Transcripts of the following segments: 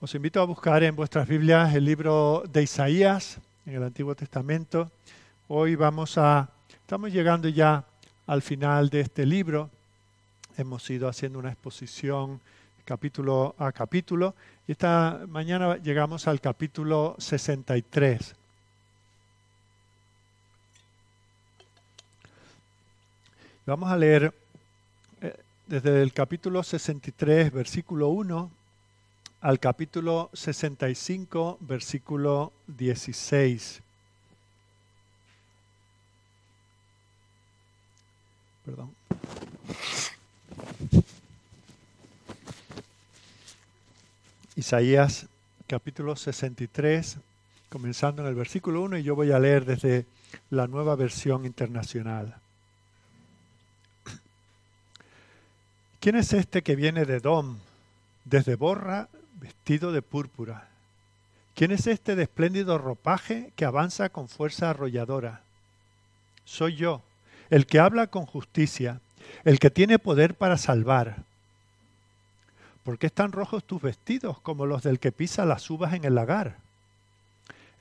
Os invito a buscar en vuestras Biblias el libro de Isaías en el Antiguo Testamento. Hoy vamos a, estamos llegando ya al final de este libro. Hemos ido haciendo una exposición capítulo a capítulo y esta mañana llegamos al capítulo 63. Vamos a leer eh, desde el capítulo 63, versículo 1 al capítulo 65, versículo 16. Perdón. Isaías capítulo 63, comenzando en el versículo 1 y yo voy a leer desde la nueva versión internacional. ¿Quién es este que viene de Dom, desde Borra, vestido de púrpura. ¿Quién es este de espléndido ropaje que avanza con fuerza arrolladora? Soy yo, el que habla con justicia, el que tiene poder para salvar. ¿Por qué están rojos tus vestidos como los del que pisa las uvas en el lagar?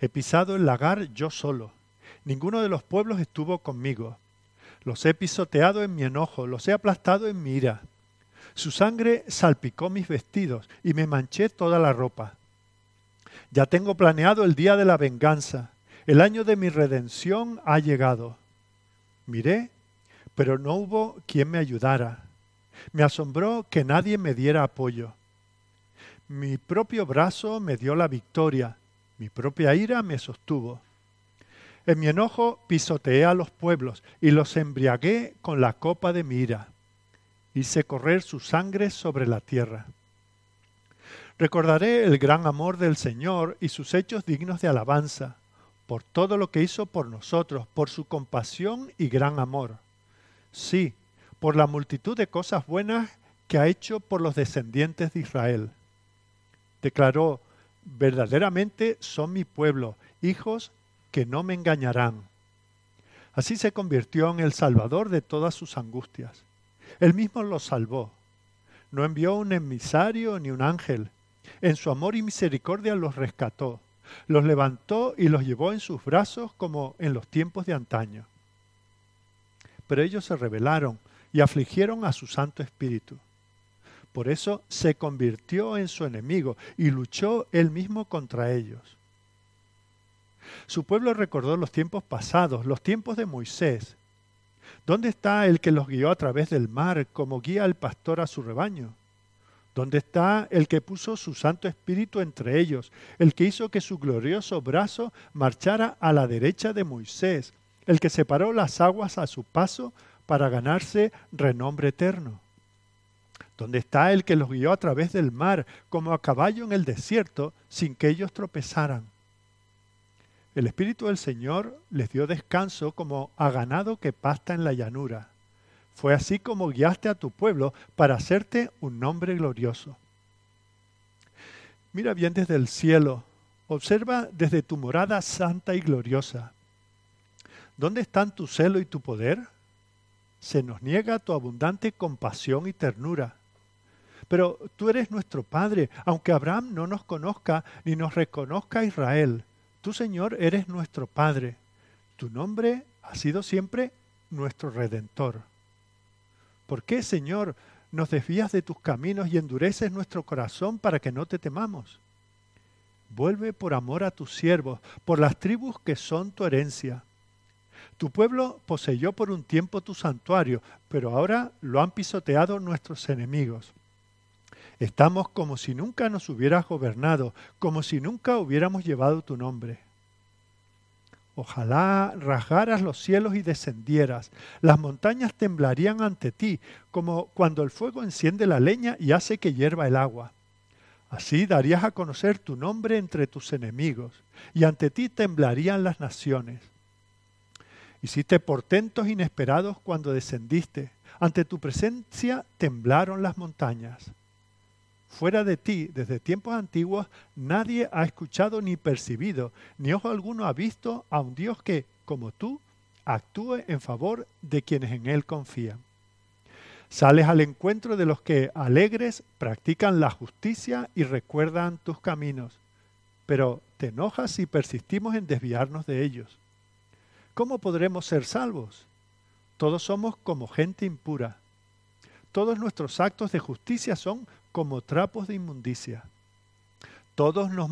He pisado el lagar yo solo. Ninguno de los pueblos estuvo conmigo. Los he pisoteado en mi enojo, los he aplastado en mi ira. Su sangre salpicó mis vestidos y me manché toda la ropa. Ya tengo planeado el día de la venganza. El año de mi redención ha llegado. Miré, pero no hubo quien me ayudara. Me asombró que nadie me diera apoyo. Mi propio brazo me dio la victoria, mi propia ira me sostuvo. En mi enojo pisoteé a los pueblos y los embriagué con la copa de mi ira hice correr su sangre sobre la tierra. Recordaré el gran amor del Señor y sus hechos dignos de alabanza, por todo lo que hizo por nosotros, por su compasión y gran amor. Sí, por la multitud de cosas buenas que ha hecho por los descendientes de Israel. Declaró, verdaderamente son mi pueblo, hijos que no me engañarán. Así se convirtió en el Salvador de todas sus angustias. Él mismo los salvó. No envió un emisario ni un ángel. En su amor y misericordia los rescató. Los levantó y los llevó en sus brazos como en los tiempos de antaño. Pero ellos se rebelaron y afligieron a su Santo Espíritu. Por eso se convirtió en su enemigo y luchó él mismo contra ellos. Su pueblo recordó los tiempos pasados, los tiempos de Moisés, ¿Dónde está el que los guió a través del mar como guía al pastor a su rebaño? ¿Dónde está el que puso su Santo Espíritu entre ellos, el que hizo que su glorioso brazo marchara a la derecha de Moisés, el que separó las aguas a su paso para ganarse renombre eterno? ¿Dónde está el que los guió a través del mar como a caballo en el desierto sin que ellos tropezaran? El Espíritu del Señor les dio descanso como a ganado que pasta en la llanura. Fue así como guiaste a tu pueblo para hacerte un nombre glorioso. Mira bien desde el cielo, observa desde tu morada santa y gloriosa. ¿Dónde están tu celo y tu poder? Se nos niega tu abundante compasión y ternura. Pero tú eres nuestro Padre, aunque Abraham no nos conozca ni nos reconozca Israel. Tú, Señor, eres nuestro Padre. Tu nombre ha sido siempre nuestro Redentor. ¿Por qué, Señor, nos desvías de tus caminos y endureces nuestro corazón para que no te temamos? Vuelve por amor a tus siervos, por las tribus que son tu herencia. Tu pueblo poseyó por un tiempo tu santuario, pero ahora lo han pisoteado nuestros enemigos. Estamos como si nunca nos hubieras gobernado, como si nunca hubiéramos llevado tu nombre. Ojalá rasgaras los cielos y descendieras. Las montañas temblarían ante ti, como cuando el fuego enciende la leña y hace que hierva el agua. Así darías a conocer tu nombre entre tus enemigos, y ante ti temblarían las naciones. Hiciste portentos inesperados cuando descendiste. Ante tu presencia temblaron las montañas. Fuera de ti, desde tiempos antiguos, nadie ha escuchado ni percibido, ni ojo alguno ha visto a un Dios que, como tú, actúe en favor de quienes en Él confían. Sales al encuentro de los que alegres practican la justicia y recuerdan tus caminos, pero te enojas si persistimos en desviarnos de ellos. ¿Cómo podremos ser salvos? Todos somos como gente impura. Todos nuestros actos de justicia son como trapos de inmundicia. Todos nos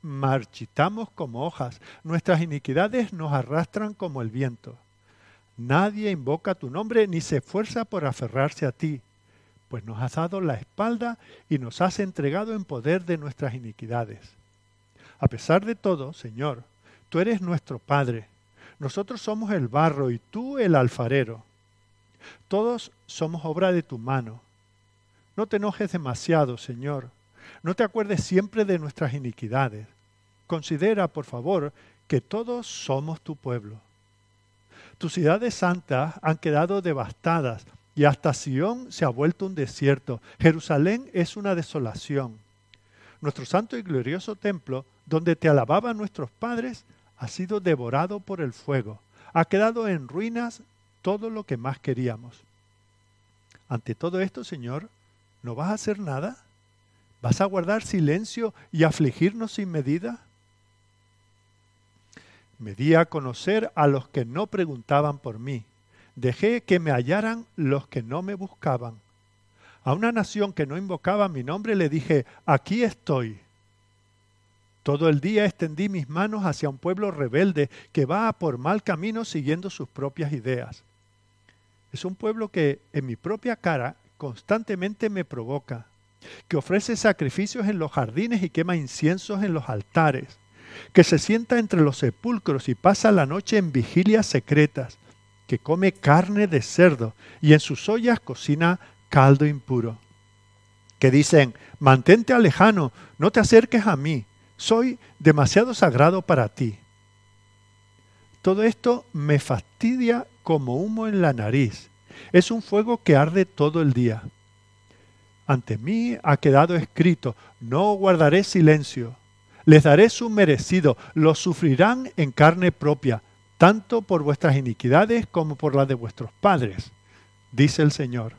marchitamos como hojas, nuestras iniquidades nos arrastran como el viento. Nadie invoca tu nombre ni se esfuerza por aferrarse a ti, pues nos has dado la espalda y nos has entregado en poder de nuestras iniquidades. A pesar de todo, Señor, tú eres nuestro Padre, nosotros somos el barro y tú el alfarero. Todos somos obra de tu mano. No te enojes demasiado, Señor. No te acuerdes siempre de nuestras iniquidades. Considera, por favor, que todos somos tu pueblo. Tus ciudades santas han quedado devastadas y hasta Sión se ha vuelto un desierto. Jerusalén es una desolación. Nuestro santo y glorioso templo, donde te alababan nuestros padres, ha sido devorado por el fuego. Ha quedado en ruinas todo lo que más queríamos. Ante todo esto, Señor, ¿no vas a hacer nada? ¿Vas a guardar silencio y afligirnos sin medida? Me di a conocer a los que no preguntaban por mí. Dejé que me hallaran los que no me buscaban. A una nación que no invocaba mi nombre le dije, aquí estoy. Todo el día extendí mis manos hacia un pueblo rebelde que va por mal camino siguiendo sus propias ideas. Es un pueblo que en mi propia cara constantemente me provoca, que ofrece sacrificios en los jardines y quema inciensos en los altares que se sienta entre los sepulcros y pasa la noche en vigilias secretas, que come carne de cerdo y en sus ollas cocina caldo impuro. Que dicen, mantente alejano, no te acerques a mí, soy demasiado sagrado para ti. Todo esto me fastidia como humo en la nariz. Es un fuego que arde todo el día. Ante mí ha quedado escrito, no guardaré silencio les daré su merecido, lo sufrirán en carne propia, tanto por vuestras iniquidades como por las de vuestros padres, dice el Señor.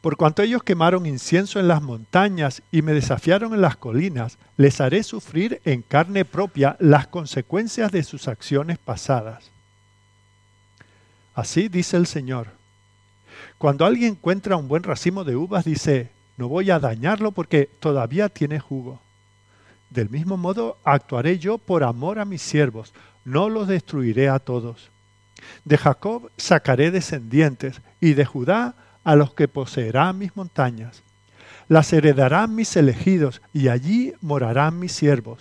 Por cuanto ellos quemaron incienso en las montañas y me desafiaron en las colinas, les haré sufrir en carne propia las consecuencias de sus acciones pasadas. Así dice el Señor. Cuando alguien encuentra un buen racimo de uvas, dice, no voy a dañarlo porque todavía tiene jugo. Del mismo modo actuaré yo por amor a mis siervos, no los destruiré a todos. De Jacob sacaré descendientes, y de Judá a los que poseerán mis montañas. Las heredarán mis elegidos, y allí morarán mis siervos.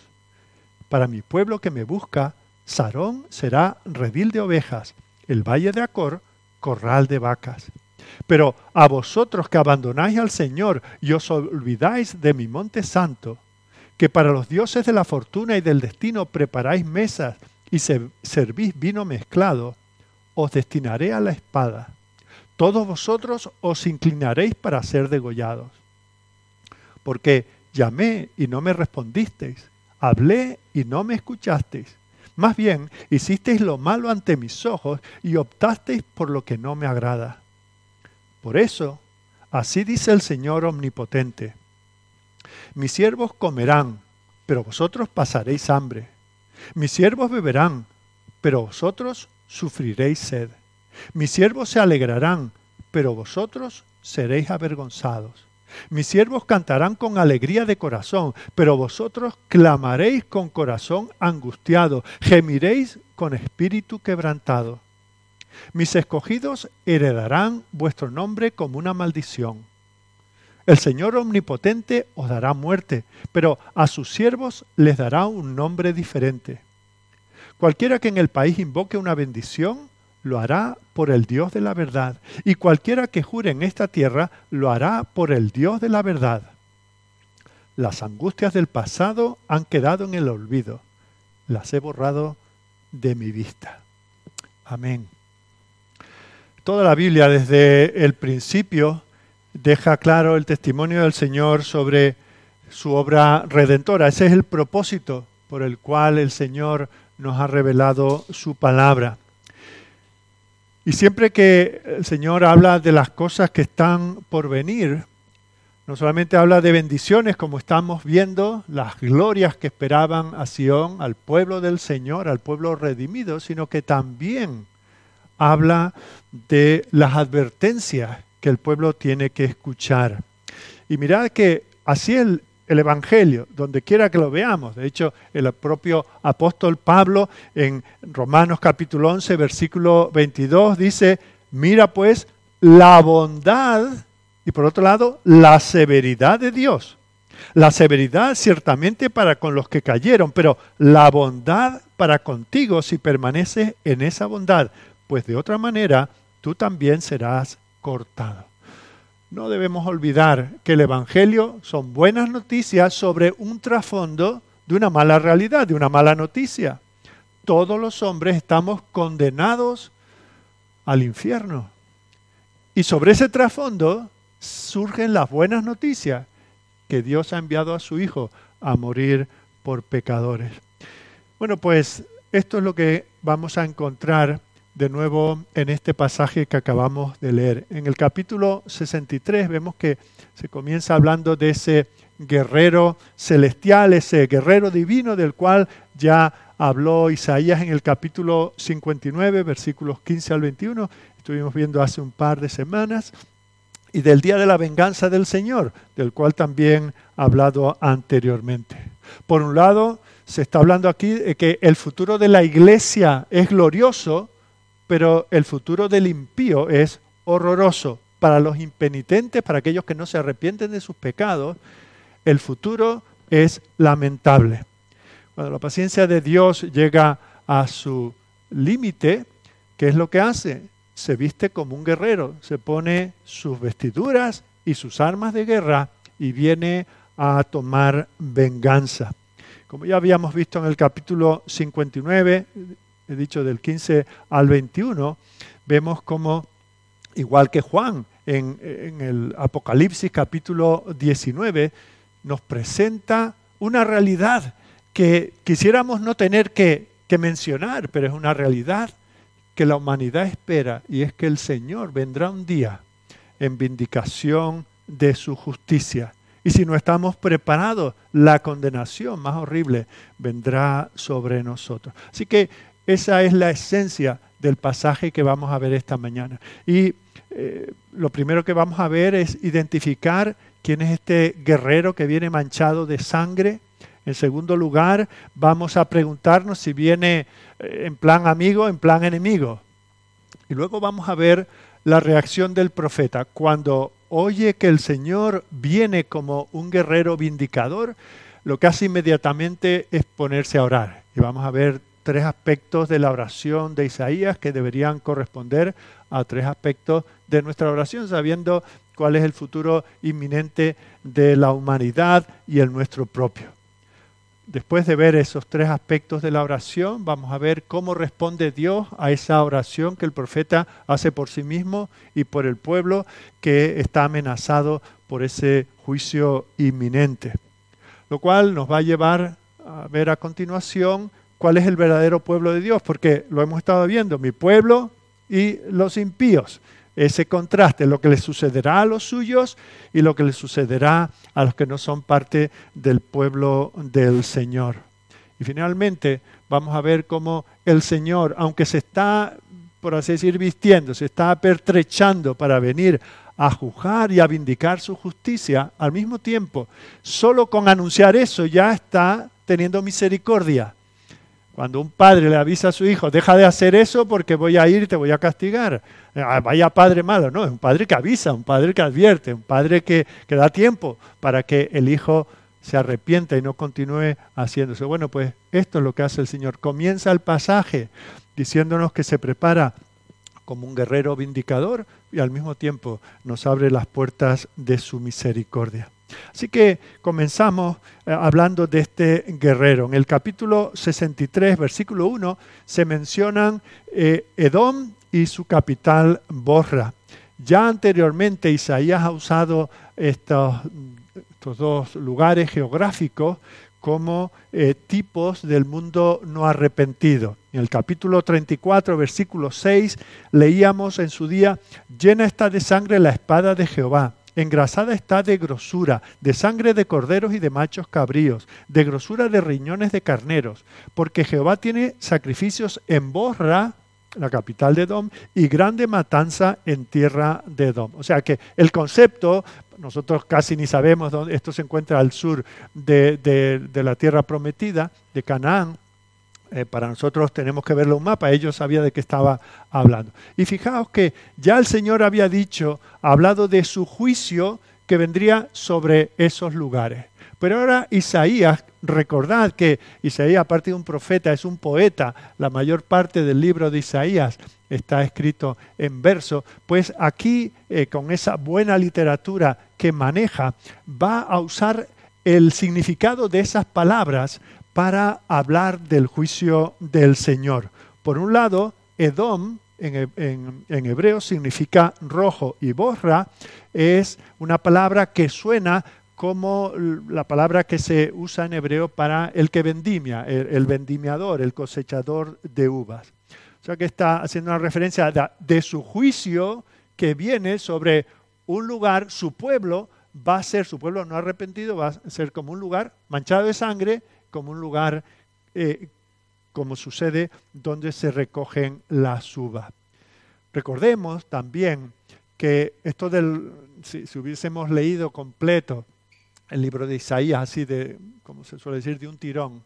Para mi pueblo que me busca, Sarón será redil de ovejas, el valle de Acor, corral de vacas. Pero a vosotros que abandonáis al Señor y os olvidáis de mi monte santo, que para los dioses de la fortuna y del destino preparáis mesas y servís vino mezclado, os destinaré a la espada. Todos vosotros os inclinaréis para ser degollados. Porque llamé y no me respondisteis, hablé y no me escuchasteis. Más bien, hicisteis lo malo ante mis ojos y optasteis por lo que no me agrada. Por eso, así dice el Señor Omnipotente, mis siervos comerán, pero vosotros pasaréis hambre. Mis siervos beberán, pero vosotros sufriréis sed. Mis siervos se alegrarán, pero vosotros seréis avergonzados. Mis siervos cantarán con alegría de corazón, pero vosotros clamaréis con corazón angustiado, gemiréis con espíritu quebrantado. Mis escogidos heredarán vuestro nombre como una maldición. El Señor omnipotente os dará muerte, pero a sus siervos les dará un nombre diferente. Cualquiera que en el país invoque una bendición, lo hará por el Dios de la verdad, y cualquiera que jure en esta tierra, lo hará por el Dios de la verdad. Las angustias del pasado han quedado en el olvido, las he borrado de mi vista. Amén. Toda la Biblia desde el principio deja claro el testimonio del Señor sobre su obra redentora. Ese es el propósito por el cual el Señor nos ha revelado su palabra. Y siempre que el Señor habla de las cosas que están por venir, no solamente habla de bendiciones como estamos viendo, las glorias que esperaban a Sión, al pueblo del Señor, al pueblo redimido, sino que también habla de las advertencias que el pueblo tiene que escuchar. Y mirad que así el, el Evangelio, donde quiera que lo veamos. De hecho, el propio apóstol Pablo en Romanos capítulo 11, versículo 22 dice, mira pues la bondad y por otro lado, la severidad de Dios. La severidad ciertamente para con los que cayeron, pero la bondad para contigo si permaneces en esa bondad, pues de otra manera tú también serás cortado. No debemos olvidar que el Evangelio son buenas noticias sobre un trasfondo de una mala realidad, de una mala noticia. Todos los hombres estamos condenados al infierno. Y sobre ese trasfondo surgen las buenas noticias que Dios ha enviado a su Hijo a morir por pecadores. Bueno, pues esto es lo que vamos a encontrar de nuevo en este pasaje que acabamos de leer. En el capítulo 63 vemos que se comienza hablando de ese guerrero celestial, ese guerrero divino del cual ya habló Isaías en el capítulo 59, versículos 15 al 21. Estuvimos viendo hace un par de semanas y del día de la venganza del Señor, del cual también he hablado anteriormente. Por un lado, se está hablando aquí de que el futuro de la iglesia es glorioso, pero el futuro del impío es horroroso. Para los impenitentes, para aquellos que no se arrepienten de sus pecados, el futuro es lamentable. Cuando la paciencia de Dios llega a su límite, ¿qué es lo que hace? se viste como un guerrero, se pone sus vestiduras y sus armas de guerra y viene a tomar venganza. Como ya habíamos visto en el capítulo 59, he dicho del 15 al 21, vemos como, igual que Juan en, el Apocalipsis capítulo 19, nos presenta una realidad que quisiéramos no tener que, que mencionar, pero es una realidad que la humanidad espera y es que el Señor vendrá un día en vindicación de su justicia. Y si no estamos preparados, la condenación más horrible vendrá sobre nosotros. Así que esa es la esencia del pasaje que vamos a ver esta mañana. Y eh, lo primero que vamos a ver es identificar quién es este guerrero que viene manchado de sangre. En segundo lugar, vamos a preguntarnos si viene eh, en plan amigo, en plan enemigo. Y luego vamos a ver la reacción del profeta. Cuando oye que el Señor viene como un guerrero vindicador, lo que hace inmediatamente es ponerse a orar. Y vamos a ver tres aspectos de la oración de Isaías que deberían corresponder a tres aspectos de nuestra oración, sabiendo cuál es el futuro inminente de la humanidad y el nuestro propio después de ver esos tres aspectos de la oración, vamos a ver cómo responde Dios a esa oración que el profeta hace por sí mismo y por el pueblo que está amenazado por ese juicio inminente. Lo cual nos va a llevar a ver a continuación cuál es el verdadero pueblo de Dios, porque lo hemos estado viendo, mi pueblo y los impíos. Ese contraste, lo que le sucederá a los suyos y lo que le sucederá a los que no son parte del pueblo del Señor. Y finalmente vamos a ver cómo el Señor, aunque se está, por así decir, vistiendo, se está pertrechando para venir a juzgar y a vindicar su justicia, al mismo tiempo, solo con anunciar eso ya está teniendo misericordia cuando un padre le avisa a su hijo, deja de hacer eso porque voy a ir te voy a castigar. Ah, vaya padre malo, no, es un padre que avisa, un padre que advierte, un padre que, que da tiempo para que el hijo se arrepienta y no continúe haciéndose. Bueno, pues esto es lo que hace el Señor. Comienza el pasaje diciéndonos que se prepara como un guerrero vindicador y al mismo tiempo nos abre las puertas de su misericordia. Así que comenzamos eh, hablando de este guerrero. En el capítulo 63, versículo 1, se mencionan eh, Edom y su capital Borra. Ya anteriormente Isaías ha usado estos, dos lugares geográficos como eh, tipos del mundo no arrepentido. En el capítulo 34, versículo 6, leíamos en su día, llena está de sangre la espada de Jehová, engrasada está de grosura, de sangre de corderos y de machos cabríos, de grosura de riñones de carneros, porque Jehová tiene sacrificios en Borra, la capital de Edom, y grande matanza en tierra de Edom. O sea que el concepto, nosotros casi ni sabemos dónde esto se encuentra al sur de, la tierra prometida, de Canaán. Eh, para nosotros tenemos que verlo un mapa, ellos sabían de qué estaba hablando. Y fijaos que ya el Señor había dicho, hablado de su juicio que vendría sobre esos lugares. Pero ahora Isaías, recordad que Isaías, aparte de un profeta, es un poeta, la mayor parte del libro de Isaías está escrito en verso, pues aquí, eh, con esa buena literatura que maneja, va a usar el significado de esas palabras para hablar del juicio del Señor. Por un lado, Edom, en, hebreo significa rojo y borra, es una palabra que suena como la palabra que se usa en hebreo para el que vendimia, el, vendimiador, el cosechador de uvas. O sea que está haciendo una referencia de, su juicio que viene sobre un lugar, su pueblo va a ser, su pueblo no arrepentido, va a ser como un lugar manchado de sangre, como un lugar, eh, como sucede, donde se recogen las uvas. Recordemos también que esto del, si hubiésemos leído completo el libro de Isaías, así de, como se suele decir, de un tirón,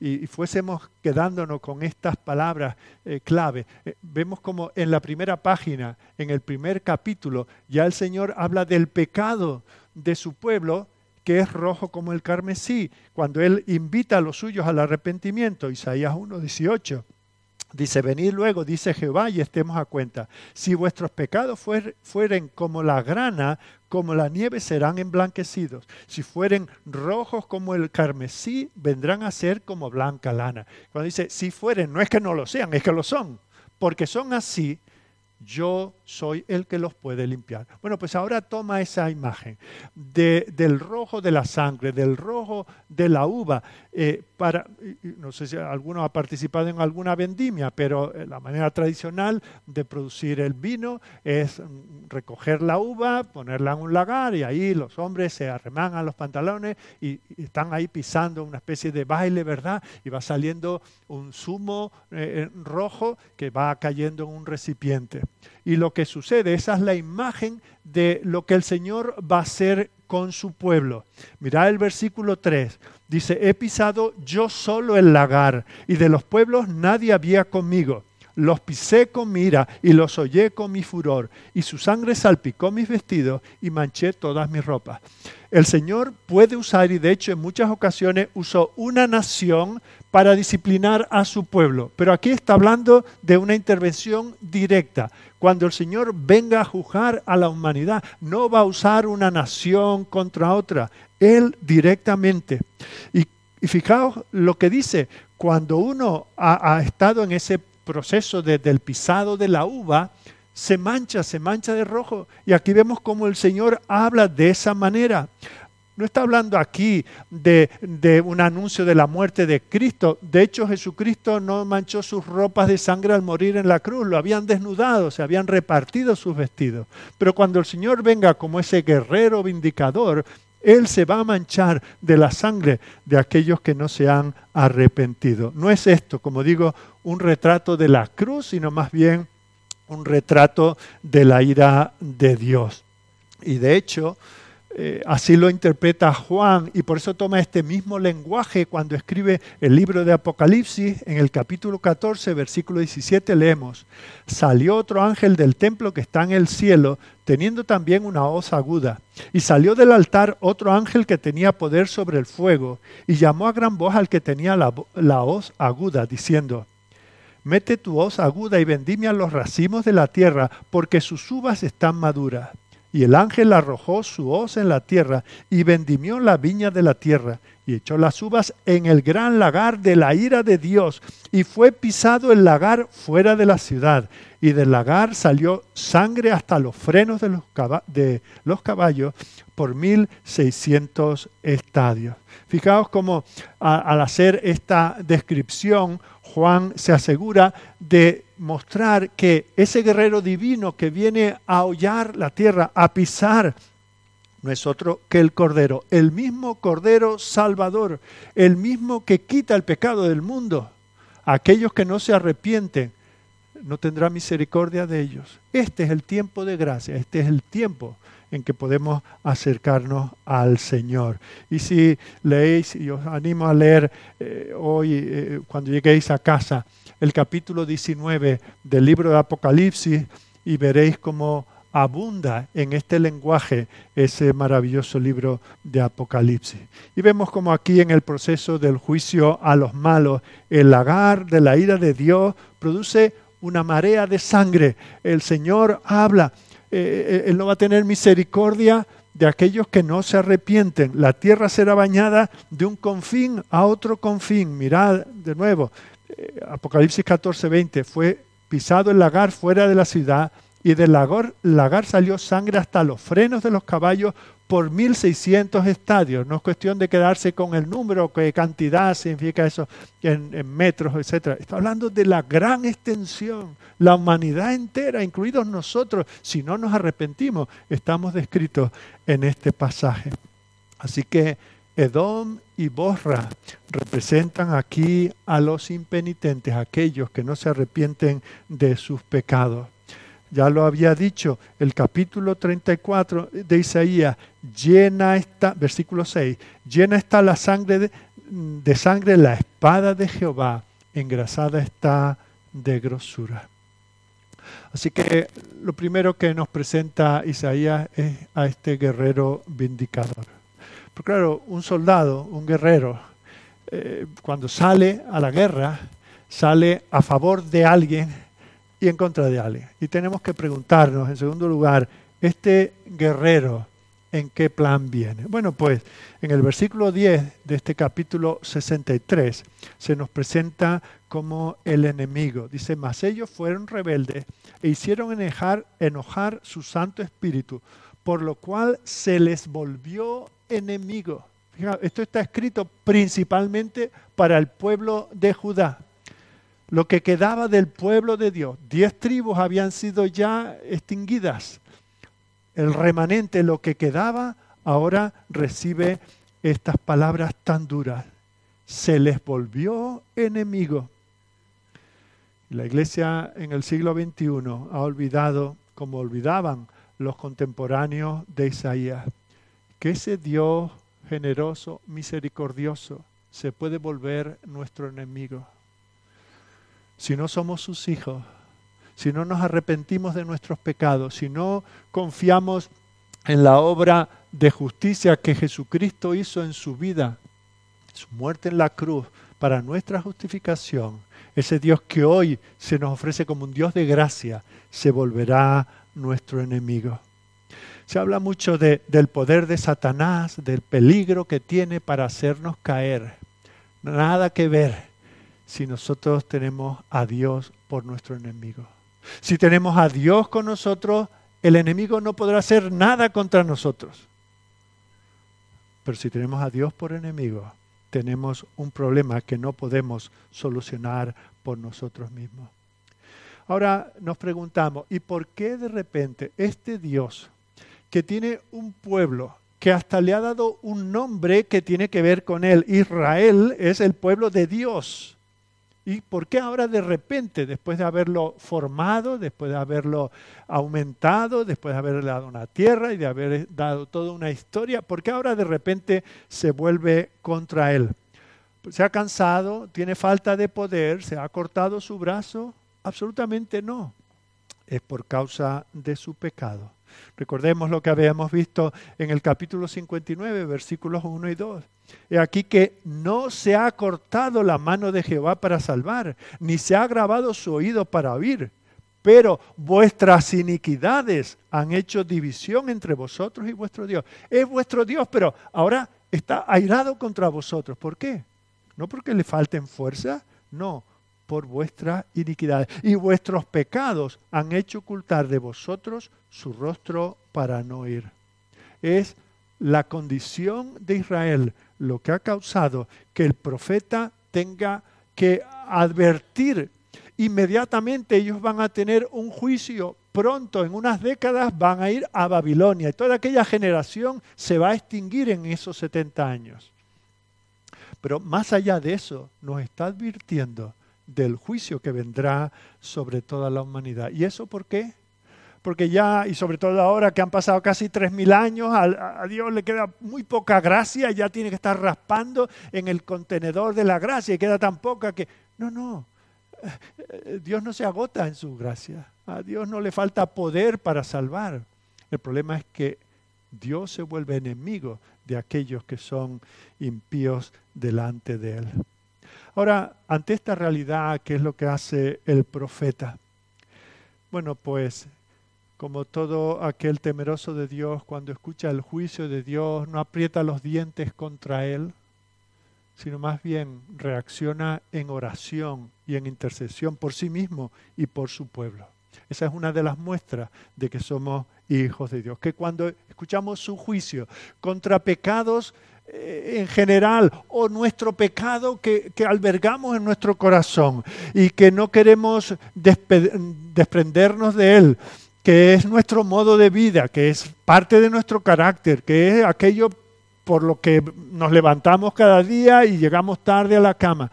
y, fuésemos quedándonos con estas palabras eh, clave, eh, vemos como en la primera página, en el primer capítulo, ya el Señor habla del pecado de su pueblo, que es rojo como el carmesí, cuando Él invita a los suyos al arrepentimiento, Isaías 1.18. Dice, venid luego, dice Jehová, y estemos a cuenta. Si vuestros pecados fueren como la grana, como la nieve serán emblanquecidos. Si fueren rojos como el carmesí, vendrán a ser como blanca lana. Cuando dice, si fueren, no es que no lo sean, es que lo son. Porque son así, yo soy el que los puede limpiar. Bueno, pues ahora toma esa imagen del rojo de la sangre, del rojo de la uva, eh, para, no sé si alguno ha participado en alguna vendimia, pero eh, la manera tradicional de producir el vino es recoger la uva, ponerla en un lagar y ahí los hombres se arremangan los pantalones y, están ahí pisando una especie de baile, ¿verdad? Y va saliendo un zumo eh, rojo que va cayendo en un recipiente. Y lo que sucede, esa es la imagen de lo que el Señor va a hacer con su pueblo. Mirad el versículo 3. Dice, he pisado yo solo el lagar y de los pueblos nadie había conmigo. Los pisé con mi ira y los hollé con mi furor, y su sangre salpicó mis vestidos y manché todas mis ropas. El Señor puede usar, y de hecho en muchas ocasiones usó una nación para disciplinar a su pueblo. Pero aquí está hablando de una intervención directa. Cuando el Señor venga a juzgar a la humanidad, no va a usar una nación contra otra, Él directamente. Y, fijaos lo que dice, cuando uno ha, estado en ese proceso del pisado de la uva, se mancha, se mancha de rojo. Y aquí vemos cómo el Señor habla de esa manera. No está hablando aquí de, un anuncio de la muerte de Cristo. De hecho, Jesucristo no manchó sus ropas de sangre al morir en la cruz. Lo habían desnudado, se habían repartido sus vestidos. Pero cuando el Señor venga como ese guerrero vindicador, Él se va a manchar de la sangre de aquellos que no se han arrepentido. No es esto, como digo, un retrato de la cruz, sino más bien un retrato de la ira de Dios. Y de hecho, eh, así lo interpreta Juan y por eso toma este mismo lenguaje cuando escribe el libro de Apocalipsis. En el capítulo 14, versículo 17 leemos, salió otro ángel del templo que está en el cielo, teniendo también una hoz aguda. Y salió del altar otro ángel que tenía poder sobre el fuego, y llamó a gran voz al que tenía la, la hoz aguda, diciendo, Mete tu hoz aguda y vendimia los racimos de la tierra, porque sus uvas están maduras. Y el ángel arrojó su hoz en la tierra y vendimió la viña de la tierra y echó las uvas en el gran lagar de la ira de Dios y fue pisado el lagar fuera de la ciudad y del lagar salió sangre hasta los frenos de los, de los caballos por mil seiscientos estadios. Fijaos cómo al hacer esta descripción Juan se asegura de mostrar que ese guerrero divino que viene a hollar la tierra, a pisar, no es otro que el Cordero, el mismo Cordero Salvador, el mismo que quita el pecado del mundo. Aquellos que no se arrepienten, no tendrá misericordia de ellos. Este es el tiempo de gracia, este es el tiempo en que podemos acercarnos al Señor. Y si leéis, y os animo a leer eh, hoy, eh, cuando lleguéis a casa, el capítulo 19 del libro de Apocalipsis, y veréis cómo abunda en este lenguaje ese maravilloso libro de Apocalipsis. Y vemos como aquí en el proceso del juicio a los malos, el lagar de la ira de Dios produce una marea de sangre. El Señor habla eh, eh, Él no va a tener misericordia de aquellos que no se arrepienten. La tierra será bañada de un confín a otro confín. Mirad de nuevo, eh, Apocalipsis 14, 20, fue pisado el lagar fuera de la ciudad y del lagar, lagar salió sangre hasta los frenos de los caballos por 1.600 estadios. No es cuestión de quedarse con el número, qué cantidad significa eso en, metros, etc. Está hablando de la gran extensión, la humanidad entera, incluidos nosotros. Si no nos arrepentimos, estamos descritos en este pasaje. Así que Edom y Borra representan aquí a los impenitentes, aquellos que no se arrepienten de sus pecados ya lo había dicho, el capítulo 34 de Isaías, llena está, versículo 6, llena está la sangre de, sangre la espada de Jehová, engrasada está de grosura. Así que lo primero que nos presenta Isaías es a este guerrero vindicador. Pero claro, un soldado, un guerrero, eh, cuando sale a la guerra, sale a favor de alguien y en contra de alguien. Y tenemos que preguntarnos, en segundo lugar, este guerrero, ¿en qué plan viene? Bueno, pues en el versículo 10 de este capítulo 63 se nos presenta como el enemigo. Dice, mas ellos fueron rebeldes e hicieron enojar, enojar su Santo Espíritu, por lo cual se les volvió enemigo. esto está escrito principalmente para el pueblo de Judá lo que quedaba del pueblo de Dios. Diez tribus habían sido ya extinguidas. El remanente, lo que quedaba, ahora recibe estas palabras tan duras. Se les volvió enemigo. La iglesia en el siglo XXI ha olvidado, como olvidaban los contemporáneos de Isaías, que ese Dios generoso, misericordioso, se puede volver nuestro enemigo si no somos sus hijos, si no nos arrepentimos de nuestros pecados, si no confiamos en la obra de justicia que Jesucristo hizo en su vida, su muerte en la cruz, para nuestra justificación, ese Dios que hoy se nos ofrece como un Dios de gracia, se volverá nuestro enemigo. Se habla mucho del poder de Satanás, del peligro que tiene para hacernos caer. Nada que ver si nosotros tenemos a Dios por nuestro enemigo. Si tenemos a Dios con nosotros, el enemigo no podrá hacer nada contra nosotros. Pero si tenemos a Dios por enemigo, tenemos un problema que no podemos solucionar por nosotros mismos. Ahora nos preguntamos, ¿y por qué de repente este Dios que tiene un pueblo que hasta le ha dado un nombre que tiene que ver con él, Israel es el pueblo de Dios, ¿Y por qué ahora de repente, después de haberlo formado, después de haberlo aumentado, después de haberle dado una tierra y de haber dado toda una historia, por qué ahora de repente se vuelve contra él? ¿Se ha cansado? ¿Tiene falta de poder? ¿Se ha cortado su brazo? Absolutamente no. Es por causa de su pecado. Recordemos lo que habíamos visto en el capítulo 59, versículos 1 y 2. He aquí que no se ha cortado la mano de Jehová para salvar, ni se ha grabado su oído para oír, pero vuestras iniquidades han hecho división entre vosotros y vuestro Dios. Es vuestro Dios, pero ahora está airado contra vosotros. ¿Por qué? No porque le falten fuerza, no, por vuestras iniquidades. Y vuestros pecados han hecho ocultar de vosotros su rostro para no ir. Es la condición de Israel lo que ha causado que el profeta tenga que advertir inmediatamente ellos van a tener un juicio pronto, en unas décadas van a ir a Babilonia y toda aquella generación se va a extinguir en esos 70 años. Pero más allá de eso, nos está advirtiendo del juicio que vendrá sobre toda la humanidad. ¿Y eso por qué? Porque ya, y sobre todo ahora que han pasado casi 3.000 años, a, a, Dios le queda muy poca gracia, ya tiene que estar raspando en el contenedor de la gracia y queda tan poca que... No, no, Dios no se agota en su gracia. A Dios no le falta poder para salvar. El problema es que Dios se vuelve enemigo de aquellos que son impíos delante de Él. Ahora, ante esta realidad, ¿qué es lo que hace el profeta? Bueno, pues como todo aquel temeroso de Dios, cuando escucha el juicio de Dios, no aprieta los dientes contra Él, sino más bien reacciona en oración y en intercesión por sí mismo y por su pueblo. Esa es una de las muestras de que somos hijos de Dios, que cuando escuchamos su juicio contra pecados eh, en general o nuestro pecado que, que, albergamos en nuestro corazón y que no queremos desprendernos de él, que es nuestro modo de vida, que es parte de nuestro carácter, que es aquello por lo que nos levantamos cada día y llegamos tarde a la cama.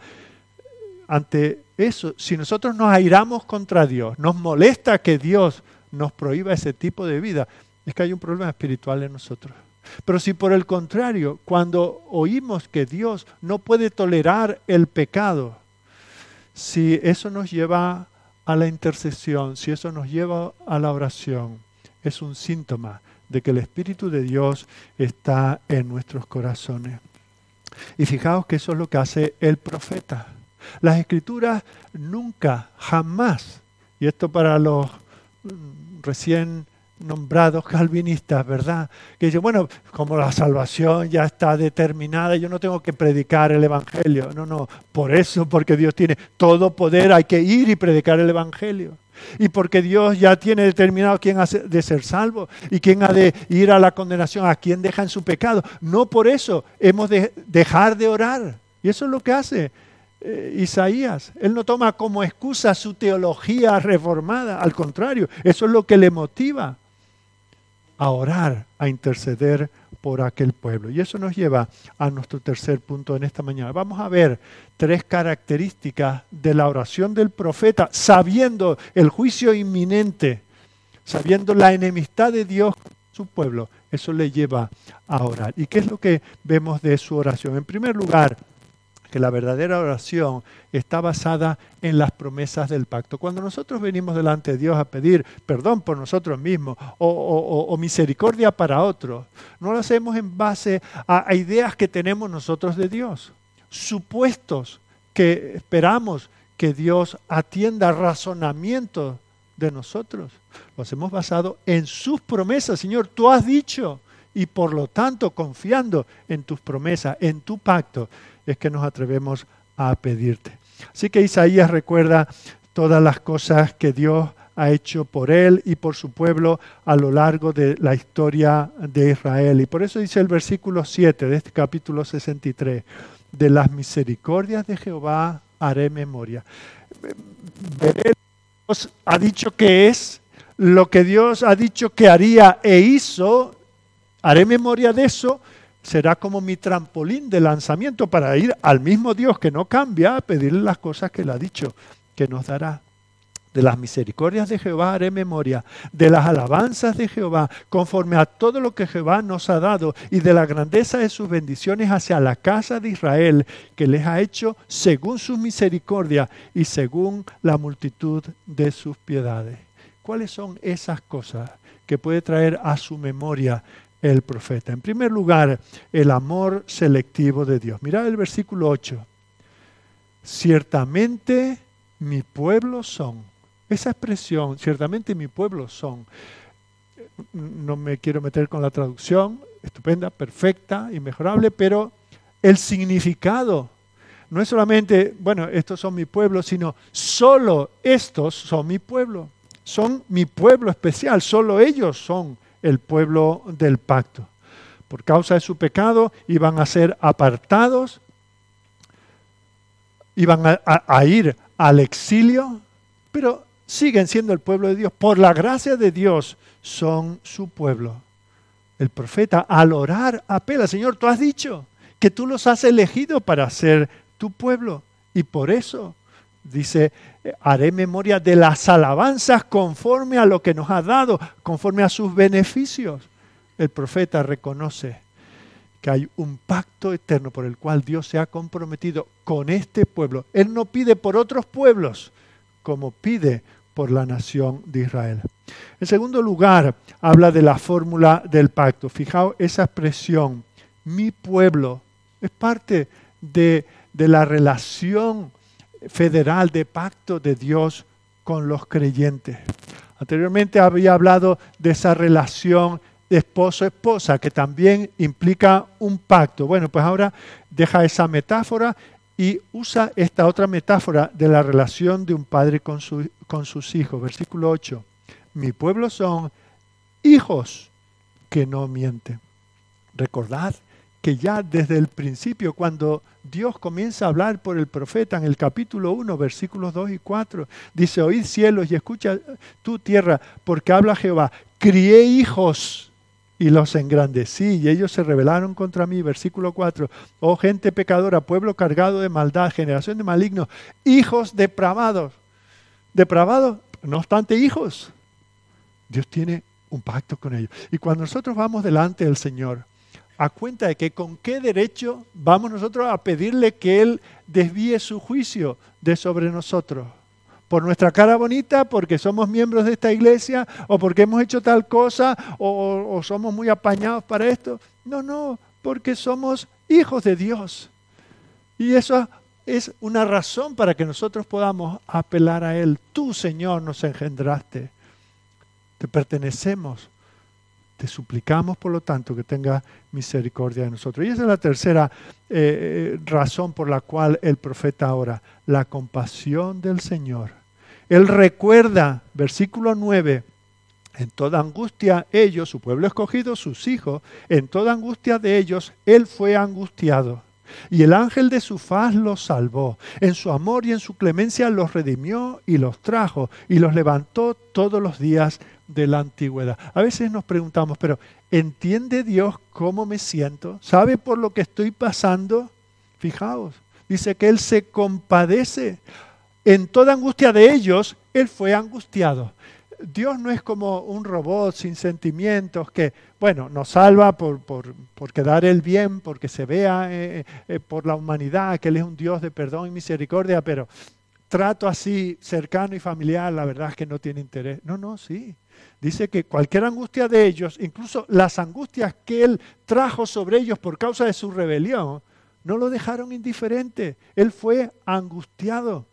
Ante eso, si nosotros nos airamos contra Dios, nos molesta que Dios nos prohíba ese tipo de vida, es que hay un problema espiritual en nosotros. Pero si por el contrario, cuando oímos que Dios no puede tolerar el pecado, si eso nos lleva a la intercesión, si eso nos lleva a la oración, es un síntoma de que el Espíritu de Dios está en nuestros corazones. Y fijaos que eso es lo que hace el profeta. Las escrituras nunca, jamás, y esto para los mm, recién nombrados calvinistas, ¿verdad? Que dicen, bueno, como la salvación ya está determinada, yo no tengo que predicar el Evangelio. No, no, por eso, porque Dios tiene todo poder, hay que ir y predicar el Evangelio y porque Dios ya tiene determinado quién ha de ser salvo y quién ha de ir a la condenación, a quién deja en su pecado. No por eso hemos de dejar de orar. Y eso es lo que hace eh, Isaías. Él no toma como excusa su teología reformada, al contrario, eso es lo que le motiva a orar, a interceder por aquel pueblo. Y eso nos lleva a nuestro tercer punto en esta mañana. Vamos a ver tres características de la oración del profeta, sabiendo el juicio inminente, sabiendo la enemistad de Dios con su pueblo. Eso le lleva a orar. ¿Y qué es lo que vemos de su oración? En primer lugar, que la verdadera oración está basada en las promesas del pacto. Cuando nosotros venimos delante de Dios a pedir perdón por nosotros mismos o, misericordia para otros, no lo hacemos en base a, a ideas que tenemos nosotros de Dios, supuestos que esperamos que Dios atienda razonamientos de nosotros. Lo hacemos basado en sus promesas. Señor, tú has dicho y por lo tanto confiando en tus promesas, en tu pacto, es que nos atrevemos a pedirte. Así que Isaías recuerda todas las cosas que Dios ha hecho por él y por su pueblo a lo largo de la historia de Israel. Y por eso dice el versículo 7 de este capítulo 63, de las misericordias de Jehová haré memoria. Dios ha dicho que es, lo que Dios ha dicho que haría e hizo, haré memoria de eso será como mi trampolín de lanzamiento para ir al mismo Dios que no cambia a pedirle las cosas que Él ha dicho que nos dará. De las misericordias de Jehová haré memoria, de las alabanzas de Jehová, conforme a todo lo que Jehová nos ha dado, y de la grandeza de sus bendiciones hacia la casa de Israel, que les ha hecho según su misericordia y según la multitud de sus piedades. ¿Cuáles son esas cosas que puede traer a su memoria el profeta. En primer lugar, el amor selectivo de Dios. Mirad el versículo 8. Ciertamente mi pueblo son. Esa expresión, ciertamente mi pueblo son, no me quiero meter con la traducción, estupenda, perfecta, inmejorable, pero el significado no es solamente, bueno, estos son mi pueblo, sino solo estos son mi pueblo. Son mi pueblo especial, solo ellos son el pueblo del pacto. Por causa de su pecado iban a ser apartados, iban a, a ir al exilio, pero siguen siendo el pueblo de Dios. Por la gracia de Dios son su pueblo. El profeta al orar apela, Señor, tú has dicho que tú los has elegido para ser tu pueblo. Y por eso dice, haré memoria de las alabanzas conforme a lo que nos ha dado, conforme a sus beneficios. El profeta reconoce que hay un pacto eterno por el cual Dios se ha comprometido con este pueblo. Él no pide por otros pueblos como pide por la nación de Israel. En segundo lugar, habla de la fórmula del pacto. Fijaos esa expresión, mi pueblo, es parte de de la relación federal de pacto de Dios con los creyentes. Anteriormente había hablado de esa relación de esposo-esposa, que también implica un pacto. Bueno, pues ahora deja esa metáfora y usa esta otra metáfora de la relación de un padre con, con sus hijos. Versículo 8. Mi pueblo son hijos que no mienten. Recordad que ya desde el principio, cuando Dios comienza a hablar por el profeta en el capítulo 1, versículos 2 y 4, dice, oíd cielos y escucha tu tierra, porque habla Jehová, crié hijos y los engrandecí y ellos se rebelaron contra mí. Versículo 4, oh gente pecadora, pueblo cargado de maldad, generación de malignos, hijos depravados. Depravados, no obstante hijos. Dios tiene un pacto con ellos. Y cuando nosotros vamos delante del Señor, a cuenta de que con qué derecho vamos nosotros a pedirle que Él desvíe su juicio de sobre nosotros. Por nuestra cara bonita, porque somos miembros de esta iglesia, o porque hemos hecho tal cosa, o, o somos muy apañados para esto. No, no, porque somos hijos de Dios. Y eso es una razón para que nosotros podamos apelar a Él. Tú, Señor, nos engendraste. Te pertenecemos. Te suplicamos, por lo tanto, que tenga misericordia de nosotros. Y esa es la tercera eh, eh, razón por la cual el profeta ora, la compasión del Señor. Él recuerda, versículo 9, en toda angustia ellos, su pueblo escogido, sus hijos, en toda angustia de ellos, Él fue angustiado. Y el ángel de su faz los salvó. En su amor y en su clemencia los redimió y los trajo y los levantó todos los días de la antigüedad. A veces nos preguntamos, pero ¿entiende Dios cómo me siento? ¿Sabe por lo que estoy pasando? Fijaos, dice que Él se compadece. En toda angustia de ellos, Él fue angustiado. Dios no es como un robot sin sentimientos que, bueno, nos salva por, por, por quedar el bien, porque se vea eh, eh, por la humanidad que Él es un Dios de perdón y misericordia, pero trato así cercano y familiar, la verdad es que no tiene interés. No, no, sí dice que cualquier angustia de ellos, incluso las angustias que él trajo sobre ellos por causa de su rebelión, no lo dejaron indiferente. Él fue angustiado.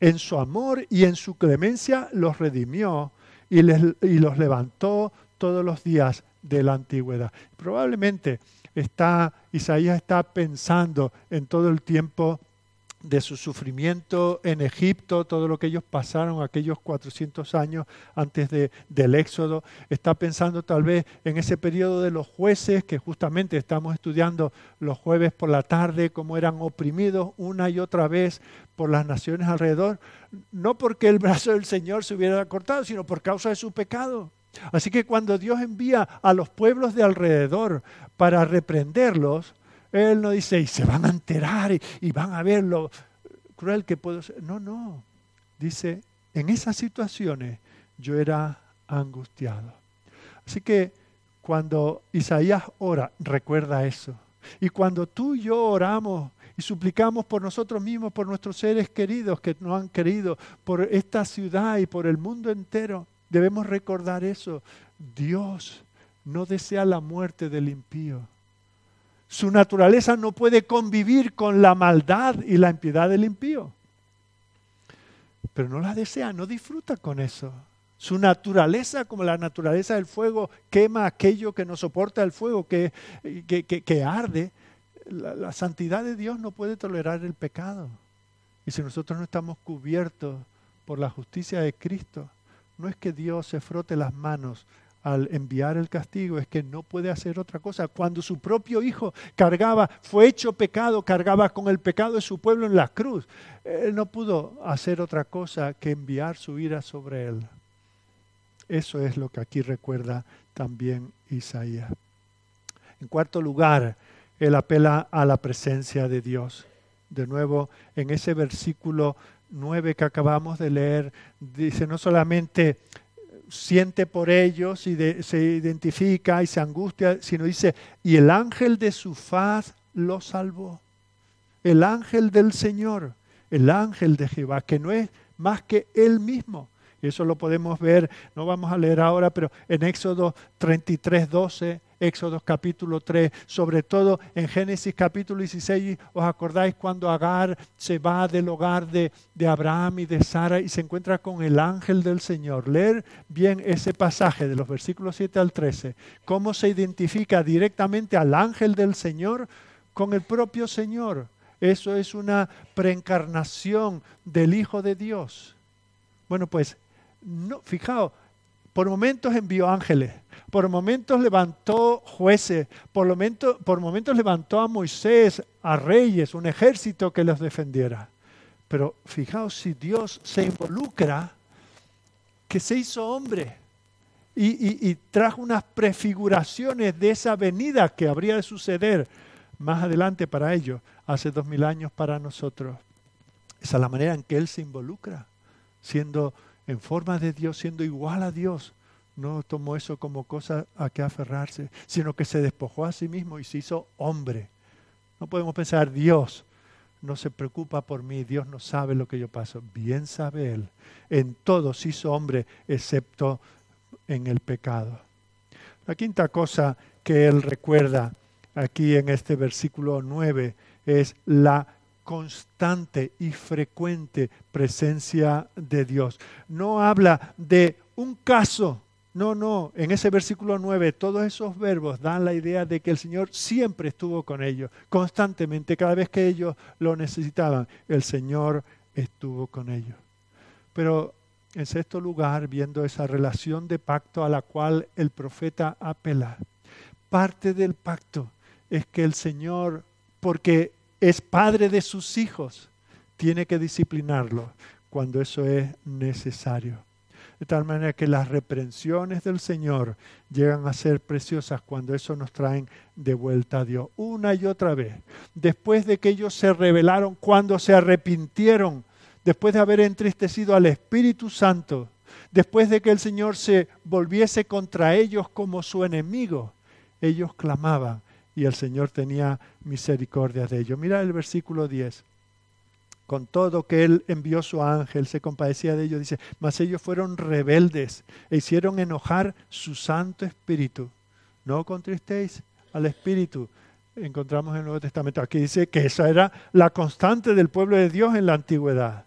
En su amor y en su clemencia los redimió y, y los levantó todos los días de la antigüedad. Probablemente está, Isaías está pensando en todo el tiempo de su sufrimiento en Egipto, todo lo que ellos pasaron aquellos 400 años antes de, del Éxodo. Está pensando tal vez en ese periodo de los jueces, que justamente estamos estudiando los jueves por la tarde, cómo eran oprimidos una y otra vez por las naciones alrededor, no porque el brazo del Señor se hubiera cortado, sino por causa de su pecado. Así que cuando Dios envía a los pueblos de alrededor para reprenderlos, él no dice, y se van a enterar y, van a ver lo cruel que puedo ser. No, no. Dice, en esas situaciones yo era angustiado. Así que cuando Isaías ora, recuerda eso. Y cuando tú y yo oramos y suplicamos por nosotros mismos, por nuestros seres queridos que nos han querido, por esta ciudad y por el mundo entero, debemos recordar eso. Dios no desea la muerte del impío. Su naturaleza no puede convivir con la maldad y la impiedad del impío. pero no la desea, no disfruta con eso. Su naturaleza, como la naturaleza del fuego, quema aquello que no soporta el fuego, que, que, arde. la santidad de Dios no puede tolerar el pecado. Y si nosotros no estamos cubiertos por la justicia de Cristo, no es que Dios se frote las manos al enviar el castigo, es que no puede hacer otra cosa. Cuando su propio hijo cargaba, fue hecho pecado, cargaba con el pecado de su pueblo en la cruz, él no pudo hacer otra cosa que enviar su ira sobre él. Eso es lo que aquí recuerda también Isaías. En cuarto lugar, él apela a la presencia de Dios de nuevo en ese versículo 9 que acabamos de leer, dice no solamente siente por ellos y se identifica y se angustia, sino dice, y el ángel de su faz lo salvó. El ángel del Señor, el ángel de Jehová, que no es más que él mismo. Eso lo podemos ver, no vamos a leer ahora, pero en Éxodo 33, 12 Éxodo capítulo 3, sobre todo en Génesis capítulo 16, ¿os acordáis cuando Agar se va del hogar de, de Abraham y de Sara y se encuentra con el ángel del Señor? Leer bien ese pasaje de los versículos 7 al 13, cómo se identifica directamente al ángel del Señor con el propio Señor. Eso es una preencarnación del Hijo de Dios. Bueno, pues, no, fijaos, por momentos envió ángeles, por momentos levantó jueces, por momentos, por momentos levantó a Moisés, a reyes, un ejército que los defendiera. Pero fijaos si Dios se involucra, que se hizo hombre y, y, trajo unas prefiguraciones de esa venida que habría de suceder más adelante para ellos, hace dos mil años para nosotros. Esa es la manera en que Él se involucra, siendo en forma de Dios, siendo igual a Dios, no tomó eso como cosa a que aferrarse, sino que se despojó a sí mismo y se hizo hombre. No podemos pensar, Dios no se preocupa por mí, Dios no sabe lo que yo paso. Bien sabe Él. En todo se hizo hombre, excepto en el pecado. La quinta cosa que Él recuerda aquí en este versículo 9 es la constante y frecuente presencia de Dios. No habla de un caso. No, no, en ese versículo 9 todos esos verbos dan la idea de que el Señor siempre estuvo con ellos, constantemente, cada vez que ellos lo necesitaban, el Señor estuvo con ellos. Pero en sexto lugar, viendo esa relación de pacto a la cual el profeta apela, parte del pacto es que el Señor, porque es padre de sus hijos, tiene que disciplinarlo cuando eso es necesario. De tal manera que las reprensiones del Señor llegan a ser preciosas cuando eso nos traen de vuelta a Dios. Una y otra vez. Después de que ellos se rebelaron, cuando se arrepintieron, después de haber entristecido al Espíritu Santo, después de que el Señor se volviese contra ellos como su enemigo, ellos clamaban y el Señor tenía misericordia de ellos. Mira el versículo 10. Con todo que Él envió su ángel, se compadecía de ellos, dice, mas ellos fueron rebeldes e hicieron enojar su Santo Espíritu. No contristéis al Espíritu. Encontramos en el Nuevo Testamento. Aquí dice que esa era la constante del pueblo de Dios en la antigüedad,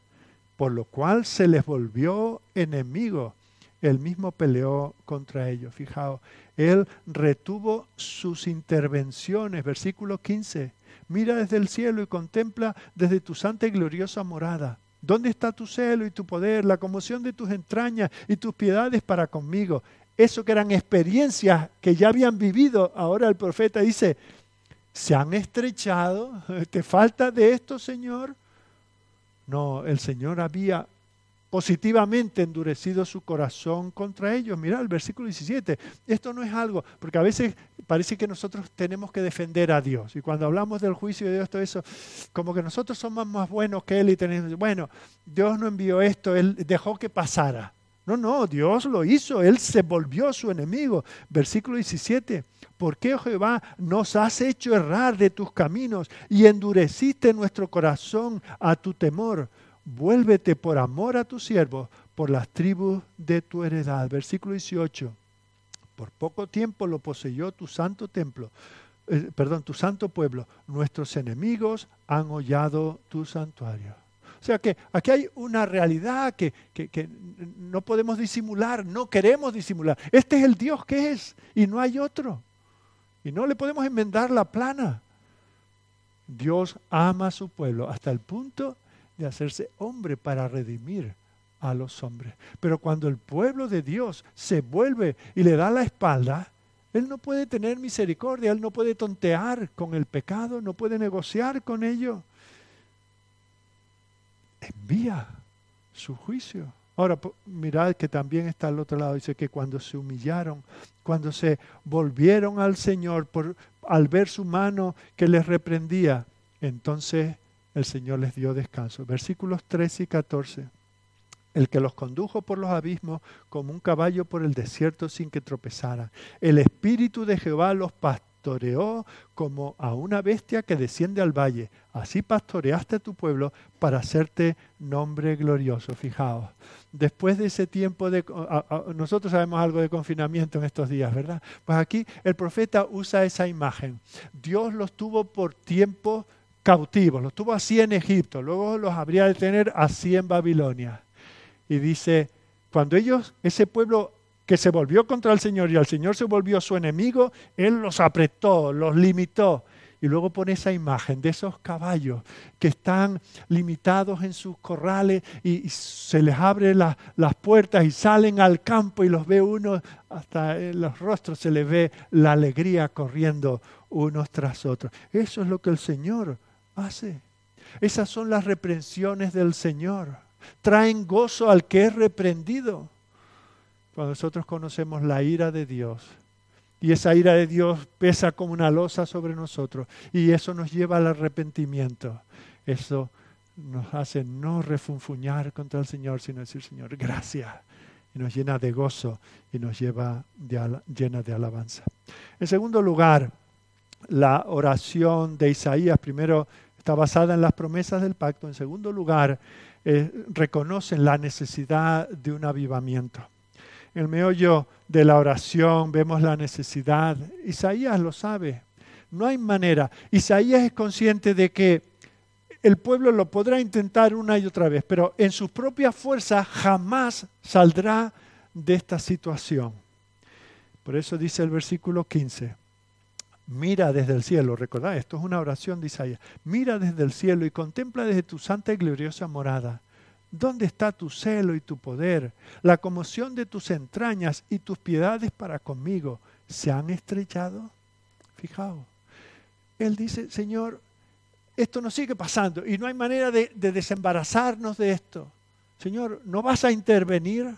por lo cual se les volvió enemigo. Él mismo peleó contra ellos. Fijaos, él retuvo sus intervenciones. Versículo 15. Mira desde el cielo y contempla desde tu santa y gloriosa morada. ¿Dónde está tu celo y tu poder, la conmoción de tus entrañas y tus piedades para conmigo? Eso que eran experiencias que ya habían vivido, ahora el profeta dice, se han estrechado, ¿te falta de esto, Señor? No, el Señor había positivamente endurecido su corazón contra ellos. Mira el versículo 17. Esto no es algo, porque a veces parece que nosotros tenemos que defender a Dios. Y cuando hablamos del juicio de Dios, todo eso, como que nosotros somos más buenos que Él y tenemos, bueno, Dios no envió esto, Él dejó que pasara. No, no, Dios lo hizo, Él se volvió su enemigo. Versículo 17. ¿Por qué, Jehová, nos has hecho errar de tus caminos y endureciste nuestro corazón a tu temor? Vuélvete por amor a tu siervo, por las tribus de tu heredad. Versículo 18. Por poco tiempo lo poseyó tu santo templo, eh, perdón, tu santo pueblo. Nuestros enemigos han hollado tu santuario. O sea que aquí hay una realidad que, no podemos disimular, no queremos disimular. Este es el Dios que es y no hay otro. Y no le podemos enmendar la plana. Dios ama a su pueblo hasta el punto de hacerse hombre para redimir a los hombres. Pero cuando el pueblo de Dios se vuelve y le da la espalda, Él no puede tener misericordia, Él no puede tontear con el pecado, no puede negociar con ello envía su juicio. Ahora, mirad que también está al otro lado, dice que cuando se humillaron, cuando se volvieron al Señor por, al ver su mano que les reprendía, entonces el Señor les dio descanso. Versículos 13 y 14. El que los condujo por los abismos como un caballo por el desierto sin que tropezaran. El Espíritu de Jehová los pastoreó como a una bestia que desciende al valle. Así pastoreaste a tu pueblo para hacerte nombre glorioso. Fijaos, después de ese tiempo de... nosotros sabemos algo de confinamiento en estos días, ¿verdad? Pues aquí el profeta usa esa imagen. Dios los tuvo por tiempo cautivos, los tuvo así en Egipto, luego los habría de tener así en Babilonia. Y dice, cuando ellos, ese pueblo que se volvió contra el Señor y el Señor se volvió su enemigo, Él los apretó, los limitó. Y luego pone esa imagen de esos caballos que están limitados en sus corrales y, se les abren las puertas y salen al campo y los ve uno, hasta en los rostros se les ve la alegría corriendo unos tras otros. Eso es lo que el Señor hace. Esas son las reprensiones del Señor. Traen gozo al que es reprendido. Cuando nosotros conocemos la ira de Dios, y esa ira de Dios pesa como una losa sobre nosotros, y eso nos lleva al arrepentimiento, eso nos hace no refunfuñar contra el Señor, sino decir, Señor, gracias. Y nos llena de gozo y nos lleva llena de alabanza. En segundo lugar, la oración de Isaías, primero, está basada en las promesas del pacto. En segundo lugar, eh, reconocen la necesidad de un avivamiento. En el meollo de la oración vemos la necesidad. Isaías lo sabe. No hay manera. Isaías es consciente de que el pueblo lo podrá intentar una y otra vez, pero en sus propias fuerzas jamás saldrá de esta situación. Por eso dice el versículo 15, mira desde el cielo, recordad, esto es una oración de Isaías, mira desde el cielo y contempla desde tu santa y gloriosa morada ¿Dónde está tu celo y tu poder? La conmoción de tus entrañas y tus piedades para conmigo se han estrechado. Fijaos. Él dice, Señor, esto nos sigue pasando y no hay manera de, de desembarazarnos de esto. Señor, ¿no vas a intervenir?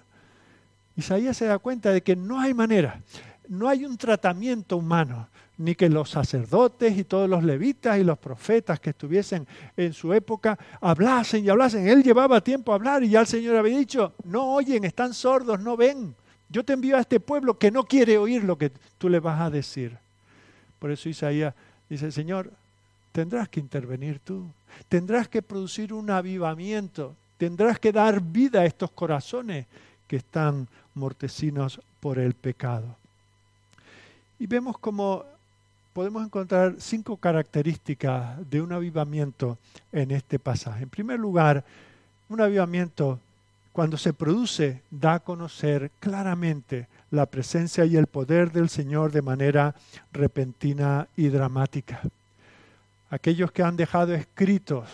Isaías se da cuenta de que no hay manera, no hay un tratamiento humano, ni que los sacerdotes y todos los levitas y los profetas que estuviesen en su época hablasen y hablasen. Él llevaba tiempo a hablar y ya el Señor había dicho, no oyen, están sordos, no ven. Yo te envío a este pueblo que no quiere oír lo que tú le vas a decir. Por eso Isaías dice, Señor, tendrás que intervenir tú, tendrás que producir un avivamiento, tendrás que dar vida a estos corazones que están mortecinos por el pecado. Y vemos como podemos encontrar cinco características de un avivamiento en este pasaje. En primer lugar, un avivamiento cuando se produce da a conocer claramente la presencia y el poder del Señor de manera repentina y dramática. Aquellos que han dejado escritos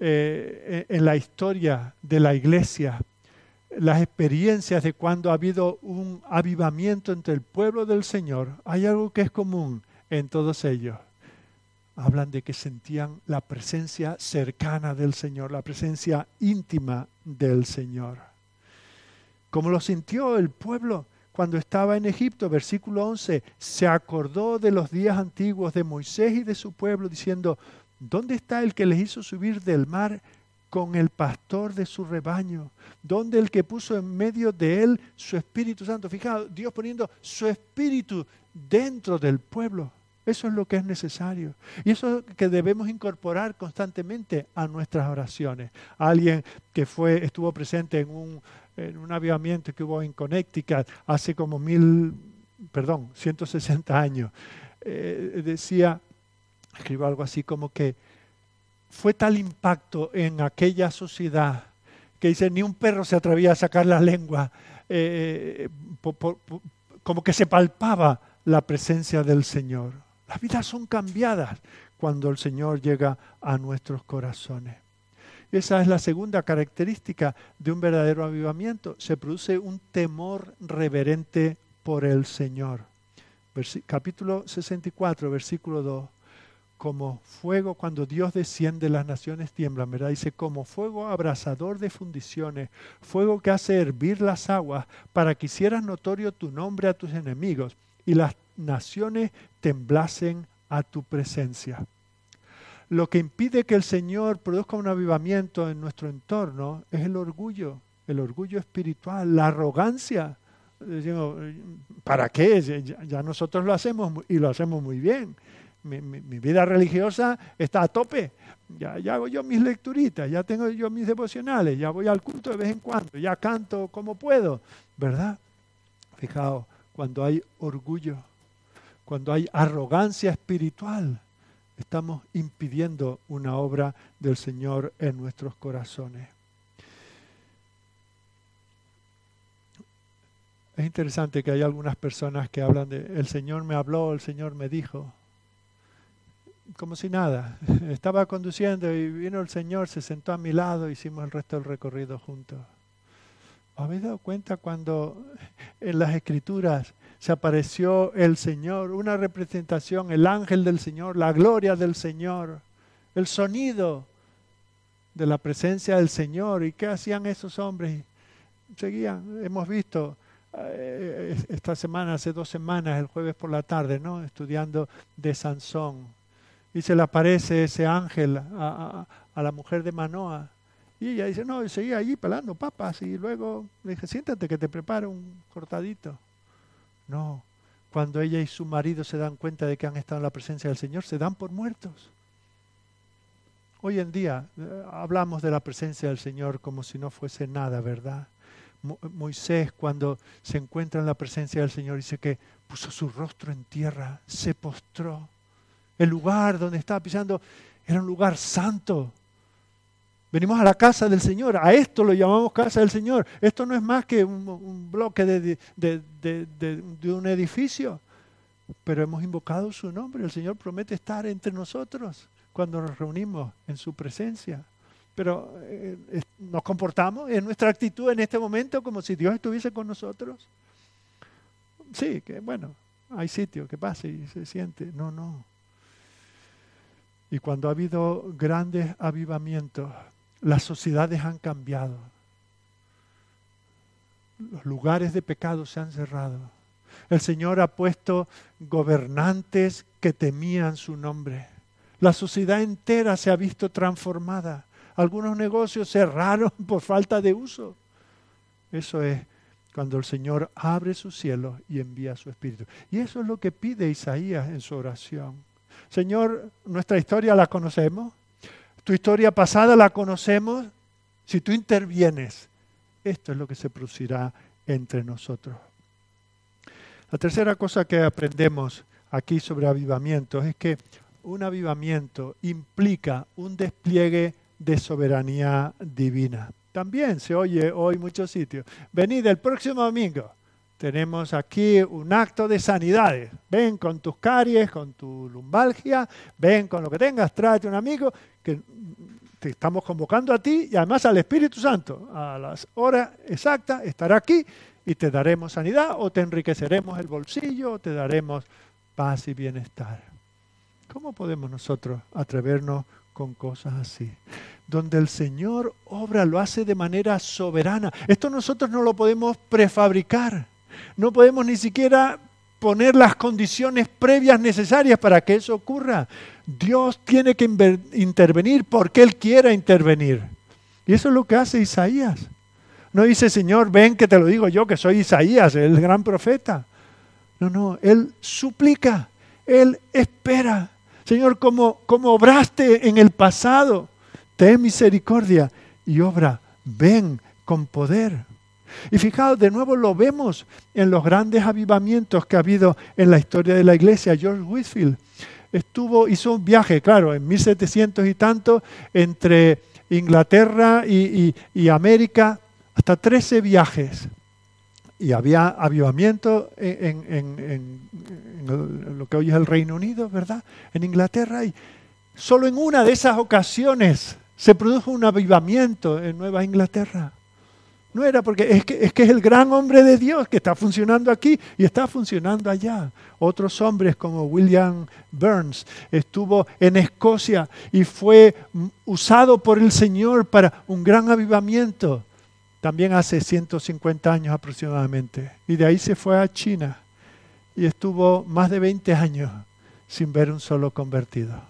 eh, en la historia de la iglesia las experiencias de cuando ha habido un avivamiento entre el pueblo del Señor, hay algo que es común en todos ellos. Hablan de que sentían la presencia cercana del Señor, la presencia íntima del Señor. Como lo sintió el pueblo cuando estaba en Egipto, versículo 11, se acordó de los días antiguos de Moisés y de su pueblo, diciendo, ¿dónde está el que les hizo subir del mar con el pastor de su rebaño? ¿Dónde el que puso en medio de él su Espíritu Santo? Fijaos, Dios poniendo su Espíritu dentro del pueblo. Eso es lo que es necesario. Y eso es que debemos incorporar constantemente a nuestras oraciones. Alguien que fue, estuvo presente en un, en un avivamiento que hubo en Connecticut hace como mil, perdón, 160 años, eh, decía, escribió algo así como que fue tal impacto en aquella sociedad que dice, ni un perro se atrevía a sacar la lengua, eh, como que se palpaba la presencia del Señor. Las vidas son cambiadas cuando el Señor llega a nuestros corazones. Esa es la segunda característica de un verdadero avivamiento. Se produce un temor reverente por el Señor. capítulo 64, versículo 2 como fuego cuando Dios desciende, las naciones tiemblan, ¿verdad? Dice, como fuego abrasador de fundiciones, fuego que hace hervir las aguas, para que hicieras notorio tu nombre a tus enemigos y las naciones temblasen a tu presencia. Lo que impide que el Señor produzca un avivamiento en nuestro entorno es el orgullo, el orgullo espiritual, la arrogancia. ¿para qué? Ya nosotros lo hacemos y lo hacemos muy bien mi, vida religiosa está a tope. Ya, ya, hago yo mis lecturitas, ya tengo yo mis devocionales, ya voy al culto de vez en cuando, ya canto como puedo, ¿verdad? Fijaos, cuando hay orgullo, cuando hay arrogancia espiritual, estamos impidiendo una obra del Señor en nuestros corazones. Es interesante que hay algunas personas que hablan de, el Señor me habló, el Señor me dijo como si nada. Estaba conduciendo y vino el Señor, se sentó a mi lado, hicimos el resto del recorrido juntos. ¿Habéis dado cuenta cuando en las escrituras se apareció el Señor, una representación, el ángel del Señor, la gloria del Señor, el sonido de la presencia del Señor? ¿Y qué hacían esos hombres? Seguían, hemos visto eh, esta semana, hace dos semanas, el jueves por la tarde, ¿no? Estudiando de Sansón y se le aparece ese ángel a, la mujer de Manoa. Y ella dice, no, y seguía allí pelando papas y luego le dije, siéntate que te prepare un cortadito. No, cuando ella y su marido se dan cuenta de que han estado en la presencia del Señor, se dan por muertos. Hoy en día eh, hablamos de la presencia del Señor como si no fuese nada, ¿verdad? Moisés cuando se encuentra en la presencia del Señor dice que puso su rostro en tierra, se postró el lugar donde estaba pisando era un lugar santo. Venimos a la casa del Señor, a esto lo llamamos casa del Señor. Esto no es más que un, bloque de, de, un edificio, pero hemos invocado su nombre. El Señor promete estar entre nosotros cuando nos reunimos en su presencia. Pero eh, nos comportamos en nuestra actitud en este momento como si Dios estuviese con nosotros. Sí, que bueno, hay sitio que pase y se siente. No, no. Y cuando ha habido grandes avivamientos, las sociedades han cambiado. Los lugares de pecado se han cerrado. El Señor ha puesto gobernantes que temían su nombre. La sociedad entera se ha visto transformada. Algunos negocios cerraron por falta de uso. Eso es cuando el Señor abre su cielo y envía su Espíritu. Y eso es lo que pide Isaías en su oración. Señor, nuestra historia la conocemos, tu historia pasada la conocemos, si tú intervienes, esto es lo que se producirá entre nosotros. La tercera cosa que aprendemos aquí sobre avivamiento es que un avivamiento implica un despliegue de soberanía divina. También se oye hoy en muchos sitios. Venid el próximo domingo tenemos aquí un acto de sanidades. Ven con tus caries, con tu lumbalgia, ven con lo que tengas, tráete un amigo que te estamos convocando a ti y además al Espíritu Santo. A las horas exactas estará aquí y te daremos sanidad o te enriqueceremos el bolsillo o te daremos paz y bienestar. ¿Cómo podemos nosotros atrevernos con cosas así? Donde el Señor obra, lo hace de manera soberana. Esto nosotros no lo podemos prefabricar. No podemos ni siquiera poner las condiciones previas necesarias para que eso ocurra. Dios tiene que intervenir porque Él quiera intervenir. Y eso es lo que hace Isaías. No dice, Señor, ven que te lo digo yo, que soy Isaías, el gran profeta. No, no, Él suplica, Él espera. Señor, como, como obraste en el pasado, ten misericordia y obra, ven con poder. Y fijaos, de nuevo lo vemos en los grandes avivamientos que ha habido en la historia de la iglesia. George Whitfield, estuvo, hizo un viaje, claro, en 1700 y tanto, entre Inglaterra y, América, hasta 13 viajes. Y había avivamiento en, lo que hoy es el Reino Unido, ¿verdad? En Inglaterra. Y solo en una de esas ocasiones se produjo un avivamiento en Nueva Inglaterra. No era porque es que, es que es el gran hombre de Dios que está funcionando aquí y está funcionando allá. Otros hombres como William Burns estuvo en Escocia y fue usado por el Señor para un gran avivamiento. También hace 150 años aproximadamente. Y de ahí se fue a China y estuvo más de 20 años sin ver un solo convertido.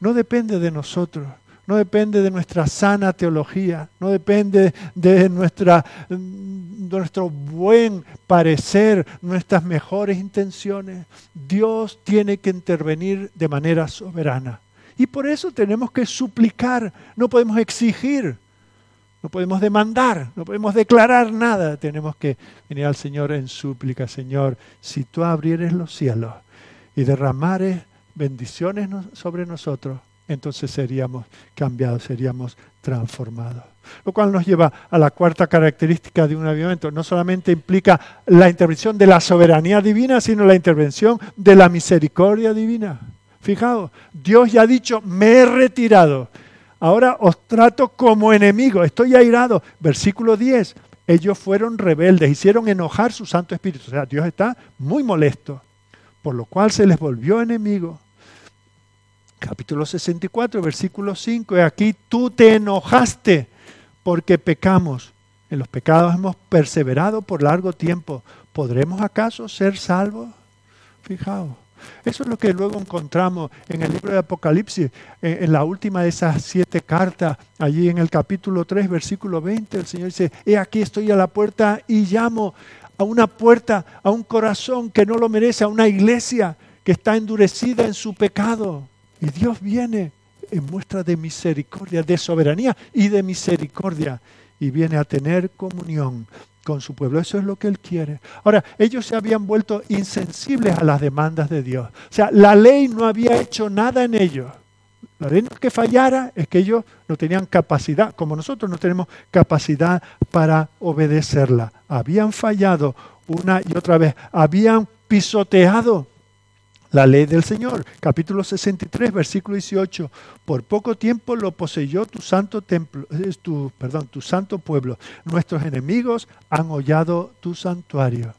No depende de nosotros no depende de nuestra sana teología, no depende de nuestra, nuestro buen parecer, nuestras mejores intenciones. Dios tiene que intervenir de manera soberana. Y por eso tenemos que suplicar, no podemos exigir, no podemos demandar, no podemos declarar nada. Tenemos que venir al Señor en súplica, Señor, si tú abrieres los cielos y derramares bendiciones sobre nosotros, entonces seríamos cambiados, seríamos transformados. Lo cual nos lleva a la cuarta característica de un avivamiento. No solamente implica la intervención de la soberanía divina, sino la intervención de la misericordia divina. Fijaos, Dios ya ha dicho, me he retirado. Ahora os trato como enemigo, estoy airado. Versículo 10, ellos fueron rebeldes, hicieron enojar su Santo Espíritu. O sea, Dios está muy molesto, por lo cual se les volvió enemigo capítulo 64, versículo 5, y aquí tú te enojaste porque pecamos. En los pecados hemos perseverado por largo tiempo. ¿Podremos acaso ser salvos? Fijaos. Eso es lo que luego encontramos en el libro de Apocalipsis, en, la última de esas siete cartas, allí en el capítulo 3, versículo 20, el Señor dice, he aquí estoy a la puerta y llamo a una puerta, a un corazón que no lo merece, a una iglesia que está endurecida en su pecado. Y Dios viene en muestra de misericordia, de soberanía y de misericordia, y viene a tener comunión con su pueblo. Eso es lo que Él quiere. Ahora, ellos se habían vuelto insensibles a las demandas de Dios. O sea, la ley no había hecho nada en ellos. La ley no es que fallara, es que ellos no tenían capacidad, como nosotros no tenemos capacidad para obedecerla. Habían fallado una y otra vez, habían pisoteado la ley del Señor. Capítulo 63, versículo 18. Por poco tiempo lo poseyó tu santo templo, es tu, perdón, tu santo pueblo. Nuestros enemigos han hollado tu santuario.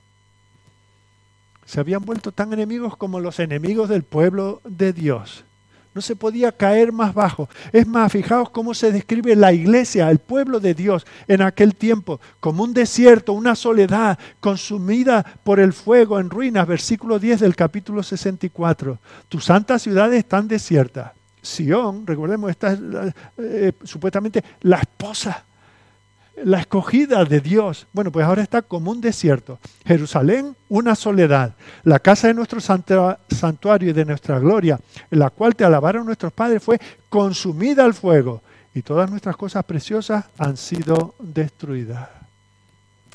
Se habían vuelto tan enemigos como los enemigos del pueblo de Dios. No se podía caer más bajo. Es más, fijaos cómo se describe la iglesia, el pueblo de Dios en aquel tiempo, como un desierto, una soledad consumida por el fuego en ruinas. Versículo 10 del capítulo 64. Tus santas ciudades están desiertas. Sión, recordemos, esta es eh, supuestamente la esposa la escogida de Dios. Bueno, pues ahora está como un desierto. Jerusalén, una soledad. La casa de nuestro santuario y de nuestra gloria, en la cual te alabaron nuestros padres, fue consumida al fuego. Y todas nuestras cosas preciosas han sido destruidas.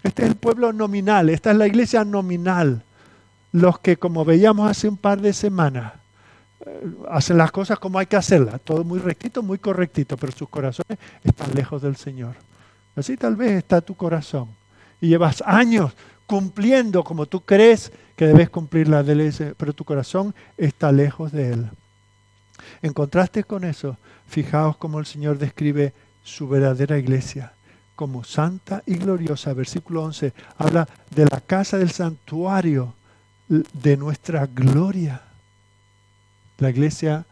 Este es el pueblo nominal, esta es la iglesia nominal. Los que, como veíamos hace un par de semanas, eh, hacen las cosas como hay que hacerlas. Todo muy rectito, muy correctito, pero sus corazones están lejos del Señor. Así tal vez está tu corazón. Y llevas años cumpliendo como tú crees que debes cumplir la ley, pero tu corazón está lejos de Él. En contraste con eso, fijaos cómo el Señor describe su verdadera iglesia como santa y gloriosa. Versículo 11 habla de la casa del santuario de nuestra gloria. La iglesia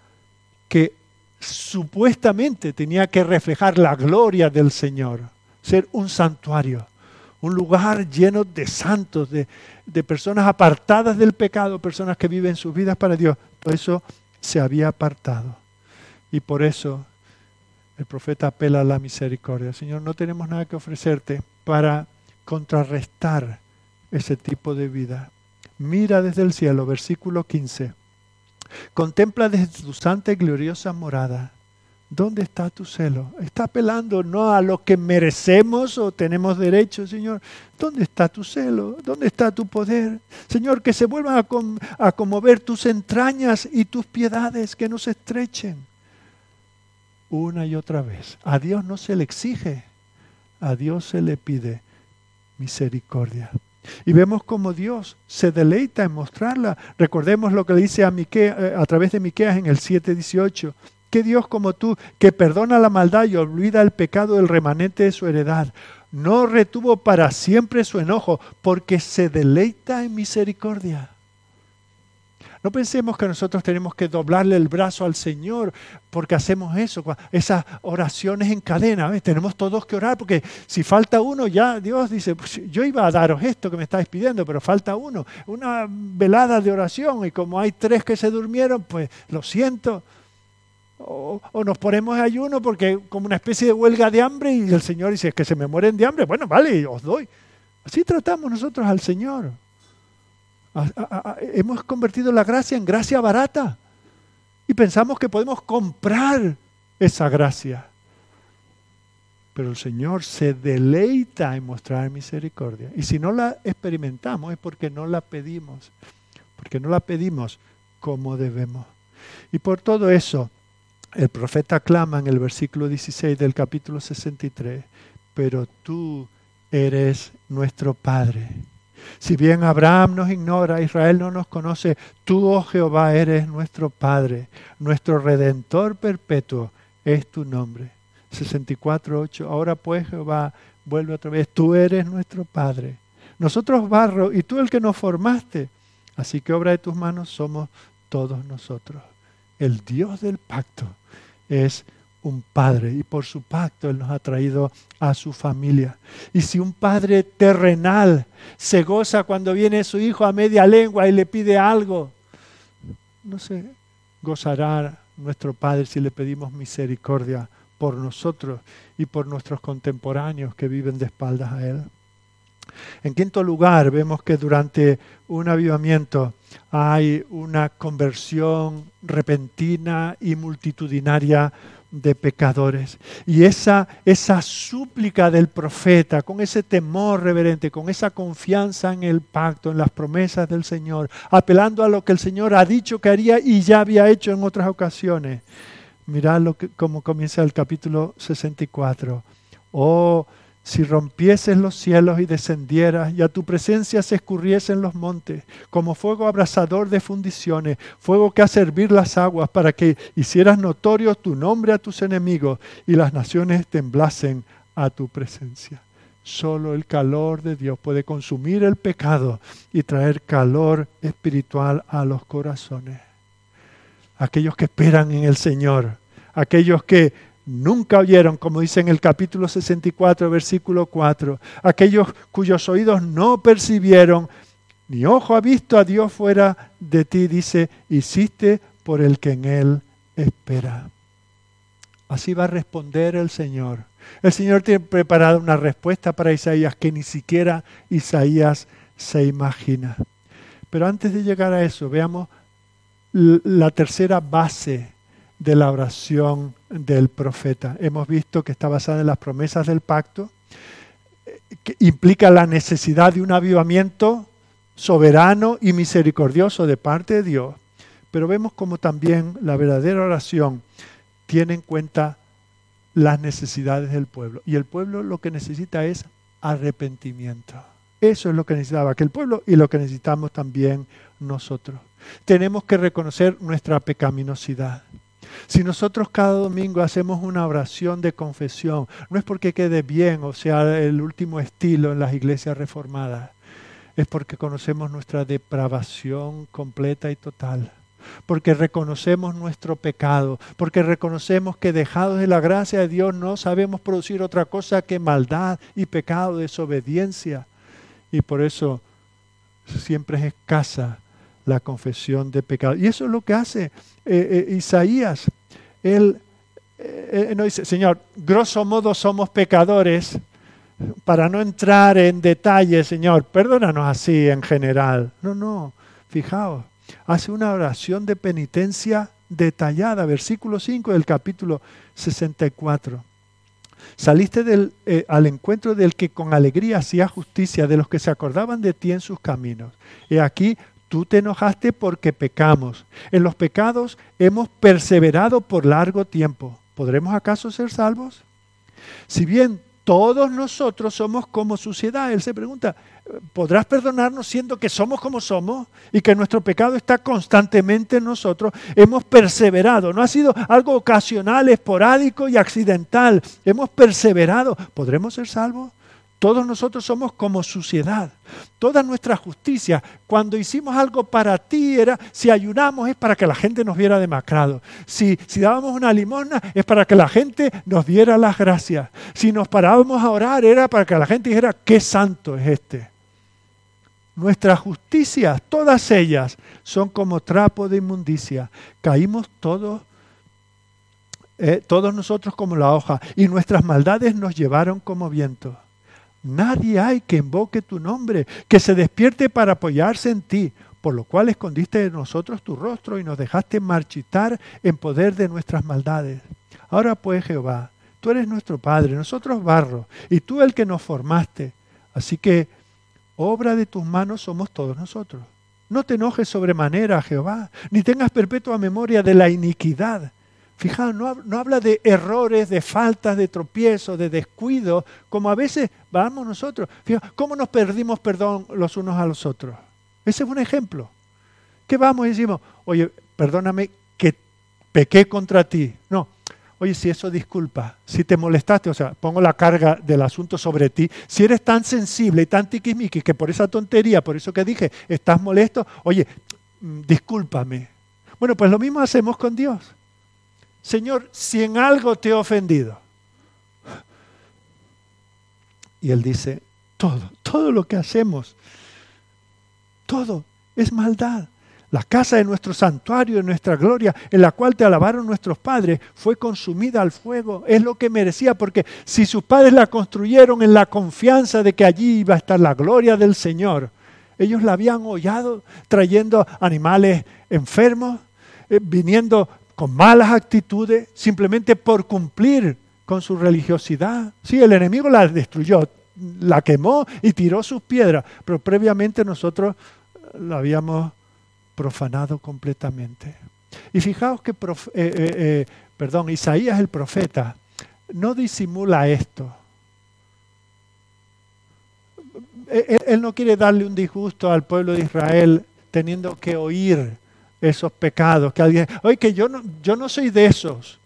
que supuestamente tenía que reflejar la gloria del Señor ser un santuario, un lugar lleno de santos, de, personas apartadas del pecado, personas que viven sus vidas para Dios. Todo eso se había apartado. Y por eso el profeta apela a la misericordia. Señor, no tenemos nada que ofrecerte para contrarrestar ese tipo de vida. Mira desde el cielo, versículo 15. Contempla desde tu santa y gloriosa morada ¿Dónde está tu celo? Está apelando no a lo que merecemos o tenemos derecho, Señor. ¿Dónde está tu celo? ¿Dónde está tu poder? Señor, que se vuelvan a, conmover tus entrañas y tus piedades, que nos estrechen. Una y otra vez. A Dios no se le exige, a Dios se le pide misericordia. Y vemos como Dios se deleita en mostrarla. Recordemos lo que dice a, eh, a través de Miqueas en el 7:18. Que Dios como tú, que perdona la maldad y olvida el pecado del remanente de su heredad, no retuvo para siempre su enojo, porque se deleita en misericordia. No pensemos que nosotros tenemos que doblarle el brazo al Señor porque hacemos eso, esas oraciones en cadena. Tenemos todos que orar porque si falta uno, ya Dios dice, pues yo iba a daros esto que me estáis pidiendo, pero falta uno. Una velada de oración y como hay tres que se durmieron, pues lo siento. O, nos ponemos a ayuno porque como una especie de huelga de hambre y el Señor dice, es que se me mueren de hambre, bueno, vale, os doy. Así tratamos nosotros al Señor. hemos convertido la gracia en gracia barata y pensamos que podemos comprar esa gracia. Pero el Señor se deleita en mostrar misericordia. Y si no la experimentamos es porque no la pedimos, porque no la pedimos como debemos. Y por todo eso, el profeta clama en el versículo 16 del capítulo 63, pero tú eres nuestro Padre. Si bien Abraham nos ignora, Israel no nos conoce, tú, oh Jehová, eres nuestro Padre, nuestro Redentor perpetuo es tu nombre. 64.8. Ahora pues, Jehová, vuelve otra vez, tú eres nuestro Padre. Nosotros barro y tú el que nos formaste. Así que obra de tus manos somos todos nosotros. El Dios del pacto es un padre y por su pacto Él nos ha traído a su familia. Y si un padre terrenal se goza cuando viene su hijo a media lengua y le pide algo, no se gozará nuestro Padre si le pedimos misericordia por nosotros y por nuestros contemporáneos que viven de espaldas a Él. En quinto lugar, vemos que durante un avivamiento hay una conversión repentina y multitudinaria de pecadores. Y esa, esa súplica del profeta, con ese temor reverente, con esa confianza en el pacto, en las promesas del Señor, apelando a lo que el Señor ha dicho que haría y ya había hecho en otras ocasiones. Mirad lo que, cómo comienza el capítulo 64. Oh, si rompieses los cielos y descendieras, y a tu presencia se escurriesen los montes, como fuego abrasador de fundiciones, fuego que hace hervir las aguas, para que hicieras notorio tu nombre a tus enemigos, y las naciones temblasen a tu presencia. Solo el calor de Dios puede consumir el pecado y traer calor espiritual a los corazones. Aquellos que esperan en el Señor, aquellos que nunca oyeron, como dice en el capítulo 64, versículo 4, aquellos cuyos oídos no percibieron, ni ojo ha visto a Dios fuera de ti, dice, hiciste por el que en él espera. Así va a responder el Señor. El Señor tiene preparada una respuesta para Isaías que ni siquiera Isaías se imagina. Pero antes de llegar a eso, veamos la tercera base de la oración del profeta. Hemos visto que está basada en las promesas del pacto, que implica la necesidad de un avivamiento soberano y misericordioso de parte de Dios, pero vemos como también la verdadera oración tiene en cuenta las necesidades del pueblo. Y el pueblo lo que necesita es arrepentimiento. Eso es lo que necesitaba aquel pueblo y lo que necesitamos también nosotros. Tenemos que reconocer nuestra pecaminosidad. Si nosotros cada domingo hacemos una oración de confesión, no es porque quede bien o sea el último estilo en las iglesias reformadas, es porque conocemos nuestra depravación completa y total porque reconocemos nuestro pecado, porque reconocemos que dejados de la gracia de Dios no sabemos producir otra cosa que maldad y pecado, desobediencia. Y por eso siempre es escasa la confesión de pecado. Y eso es lo que hace eh, eh, Isaías. Él eh, no dice, Señor, grosso modo somos pecadores, para no entrar en detalle, Señor, perdónanos así en general. No, no, fijaos, hace una oración de penitencia detallada, versículo 5 del capítulo 64. Saliste del, eh, al encuentro del que con alegría hacía justicia, de los que se acordaban de ti en sus caminos. He aquí, tú te enojaste porque pecamos. En los pecados hemos perseverado por largo tiempo. ¿Podremos acaso ser salvos? Si bien todos nosotros somos como suciedad, él se pregunta, ¿podrás perdonarnos siendo que somos como somos y que nuestro pecado está constantemente en nosotros? Hemos perseverado, no ha sido algo ocasional, esporádico y accidental. Hemos perseverado. ¿Podremos ser salvos? Todos nosotros somos como suciedad. Toda nuestra justicia, cuando hicimos algo para ti, era, si ayunamos es para que la gente nos viera demacrado. Si, si dábamos una limosna es para que la gente nos diera las gracias. Si nos parábamos a orar era para que la gente dijera, qué santo es este. Nuestras justicias, todas ellas, son como trapo de inmundicia. Caímos todos eh, todos nosotros como la hoja, y nuestras maldades nos llevaron como viento. Nadie hay que invoque tu nombre, que se despierte para apoyarse en ti, por lo cual escondiste de nosotros tu rostro y nos dejaste marchitar en poder de nuestras maldades. Ahora pues, Jehová, tú eres nuestro Padre, nosotros barro, y tú el que nos formaste. Así que, obra de tus manos somos todos nosotros. No te enojes sobremanera, Jehová, ni tengas perpetua memoria de la iniquidad Fijaos, no, habla de errores, de faltas, de tropiezos, de descuido, como a veces vamos nosotros. Fijaos, ¿cómo nos perdimos perdón los unos a los otros? Ese es un ejemplo. ¿Qué vamos y decimos? Oye, perdóname que pequé contra ti. No, oye, si eso disculpa, si te molestaste, o sea, pongo la carga del asunto sobre ti, si eres tan sensible y tan tiquismiqui que por esa tontería, por eso que dije, estás molesto, oye, mm, discúlpame. Bueno, pues lo mismo hacemos con Dios. Señor, si en algo te he ofendido. Y él dice, todo, todo lo que hacemos, todo es maldad. La casa de nuestro santuario, de nuestra gloria, en la cual te alabaron nuestros padres, fue consumida al fuego. Es lo que merecía, porque si sus padres la construyeron en la confianza de que allí iba a estar la gloria del Señor, ellos la habían hollado trayendo animales enfermos, eh, viniendo con malas actitudes, simplemente por cumplir con su religiosidad. Sí, el enemigo la destruyó, la quemó y tiró sus piedras, pero previamente nosotros la habíamos profanado completamente. Y fijaos que, eh, eh, eh, perdón, Isaías el profeta no disimula esto. él no quiere darle un disgusto al pueblo de Israel teniendo que oír esos pecados. Que alguien, oye, que yo no, yo no soy de esos.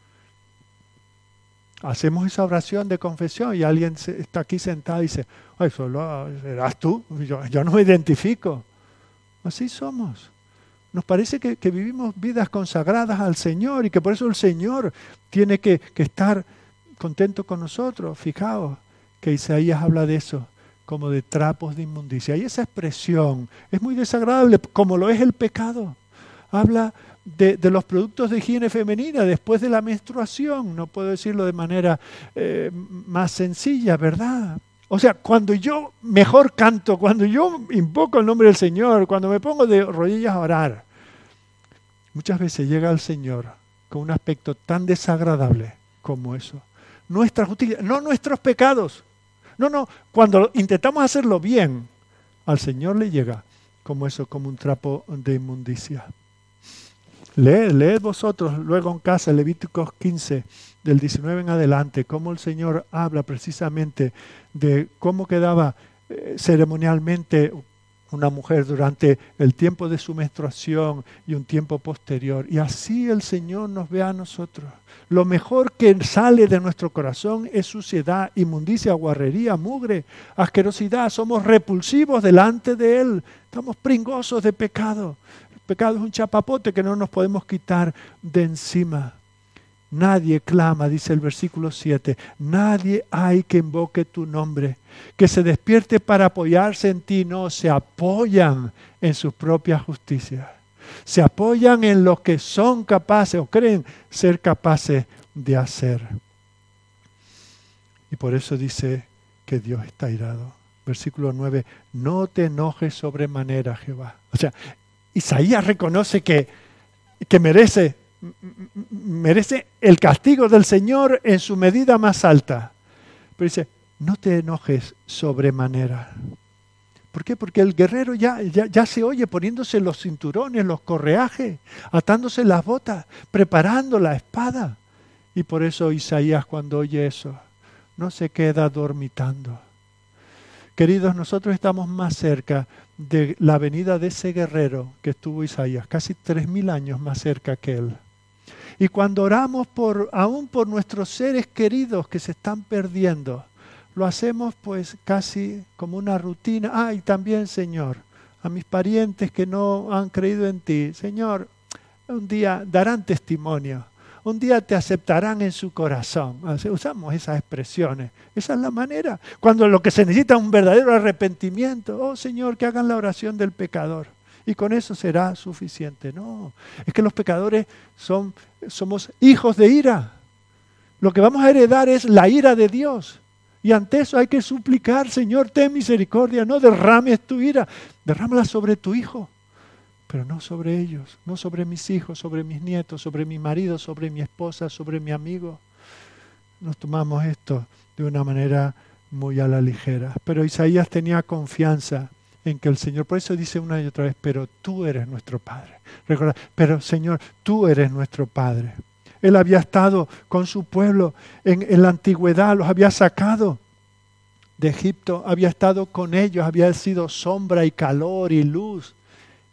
Hacemos esa oración de confesión y alguien está aquí sentado y dice, ay, solo serás tú, yo, no me identifico. Así somos. Nos parece que, vivimos vidas consagradas al Señor y que por eso el Señor tiene que, que estar contento con nosotros. Fijaos que Isaías habla de eso como de trapos de inmundicia. Y esa expresión es muy desagradable, como lo es el pecado habla de, los productos de higiene femenina después de la menstruación. No puedo decirlo de manera eh, más sencilla, ¿verdad? O sea, cuando yo mejor canto, cuando yo invoco el nombre del Señor, cuando me pongo de rodillas a orar, muchas veces llega el Señor con un aspecto tan desagradable como eso. Nuestra justicia, no nuestros pecados. No, no, cuando intentamos hacerlo bien, al Señor le llega como eso, como un trapo de inmundicia. Leed, leed vosotros luego en casa Levíticos 15, del 19 en adelante, cómo el Señor habla precisamente de cómo quedaba eh, ceremonialmente una mujer durante el tiempo de su menstruación y un tiempo posterior. Y así el Señor nos ve a nosotros. Lo mejor que sale de nuestro corazón es suciedad, inmundicia, guarrería, mugre, asquerosidad. Somos repulsivos delante de Él. Estamos pringosos de pecado pecado es un chapapote que no nos podemos quitar de encima. Nadie clama, dice el versículo 7, nadie hay que invoque tu nombre, que se despierte para apoyarse en ti, no, se apoyan en sus propias justicias, se apoyan en lo que son capaces o creen ser capaces de hacer. Y por eso dice que Dios está irado. Versículo 9, no te enojes sobremanera, Jehová. O sea, Isaías reconoce que, que merece merece el castigo del Señor en su medida más alta. Pero dice, no te enojes sobremanera. ¿Por qué? Porque el guerrero ya, ya, se oye poniéndose los cinturones, los correajes, atándose las botas, preparando la espada. Y por eso Isaías cuando oye eso, no se queda dormitando. Queridos, nosotros estamos más cerca de la venida de ese guerrero que estuvo Isaías, casi tres mil años más cerca que él. Y cuando oramos por, aún por nuestros seres queridos que se están perdiendo, lo hacemos pues casi como una rutina. Ah, también, Señor, a mis parientes que no han creído en ti, Señor, un día darán testimonio, un día te aceptarán en su corazón. Usamos esas expresiones. Esa es la manera. Cuando lo que se necesita es un verdadero arrepentimiento, oh Señor, que hagan la oración del pecador. Y con eso será suficiente. No, es que los pecadores son, somos hijos de ira. Lo que vamos a heredar es la ira de Dios. Y ante eso hay que suplicar, Señor, ten misericordia, no derrames tu ira, derrámala sobre tu hijo, pero no sobre ellos, no sobre mis hijos, sobre mis nietos, sobre mi marido, sobre mi esposa, sobre mi amigo. Nos tomamos esto de una manera muy a la ligera. Pero Isaías tenía confianza en que el Señor, por eso dice una y otra vez, pero tú eres nuestro Padre. Recuerda, pero Señor, tú eres nuestro Padre. Él había estado con su pueblo en, la antigüedad, los había sacado de Egipto, había estado con ellos, había sido sombra y calor y luz,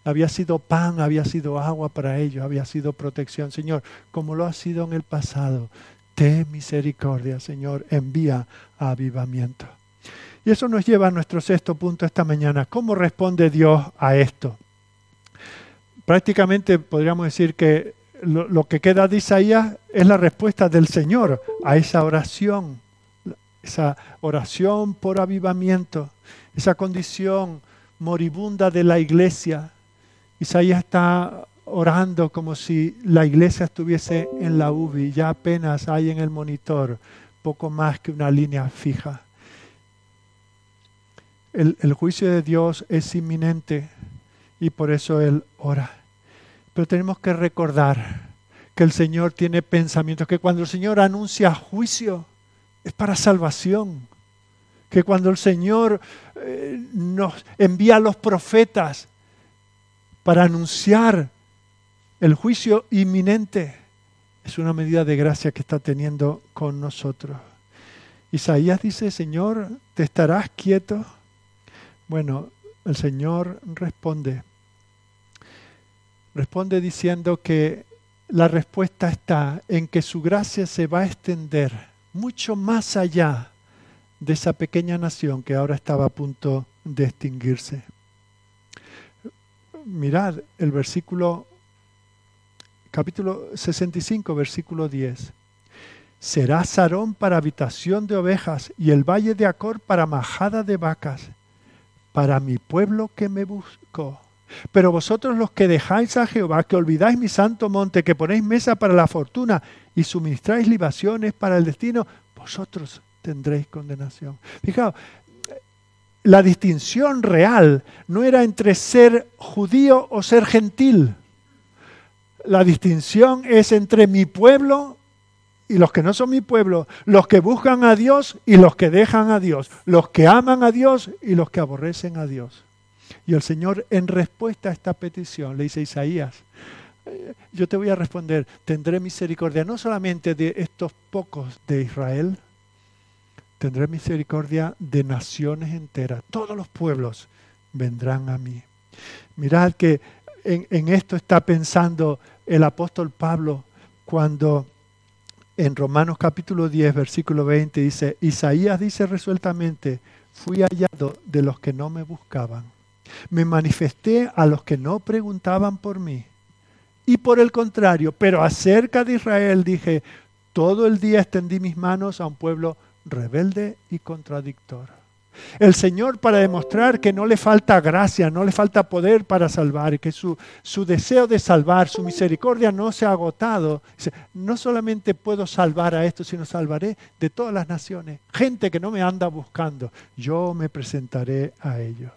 había sido pan, había sido agua para ellos, había sido protección. Señor, como lo ha sido en el pasado, ten misericordia, Señor, envía avivamiento. Y eso nos lleva a nuestro sexto punto esta mañana. ¿Cómo responde Dios a esto? Prácticamente podríamos decir que lo, que queda de Isaías es la respuesta del Señor a esa oración, esa oración por avivamiento, esa condición moribunda de la iglesia. Isaías está orando como si la iglesia estuviese en la UBI, ya apenas hay en el monitor poco más que una línea fija. el juicio de Dios es inminente y por eso Él ora. Pero tenemos que recordar que el Señor tiene pensamientos, que cuando el Señor anuncia juicio es para salvación, que cuando el Señor eh, nos envía a los profetas para anunciar el juicio inminente, es una medida de gracia que está teniendo con nosotros. Isaías dice, Señor, ¿te estarás quieto? Bueno, el Señor responde, responde diciendo que la respuesta está en que su gracia se va a extender mucho más allá de esa pequeña nación que ahora estaba a punto de extinguirse. Mirad el versículo, capítulo 65, versículo 10. Será Sarón para habitación de ovejas y el valle de Acor para majada de vacas, para mi pueblo que me buscó. Pero vosotros los que dejáis a Jehová, que olvidáis mi santo monte, que ponéis mesa para la fortuna y suministráis libaciones para el destino, vosotros tendréis condenación. Fijaos, la distinción real no era entre ser judío o ser gentil. La distinción es entre mi pueblo y los que no son mi pueblo, los que buscan a Dios y los que dejan a Dios, los que aman a Dios y los que aborrecen a Dios. Y el Señor en respuesta a esta petición le dice a Isaías, eh, yo te voy a responder, tendré misericordia no solamente de estos pocos de Israel, tendré misericordia de naciones enteras, todos los pueblos vendrán a mí. Mirad que en, esto está pensando el apóstol Pablo cuando en Romanos capítulo 10, versículo 20 dice, Isaías dice resueltamente, fui hallado de los que no me buscaban me manifesté a los que no preguntaban por mí. Y por el contrario, pero acerca de Israel dije, todo el día extendí mis manos a un pueblo rebelde y contradictor. El Señor para demostrar que no le falta gracia, no le falta poder para salvar, que su, su deseo de salvar, su misericordia no se ha agotado. no solamente puedo salvar a esto, sino salvaré de todas las naciones. Gente que no me anda buscando, yo me presentaré a ellos.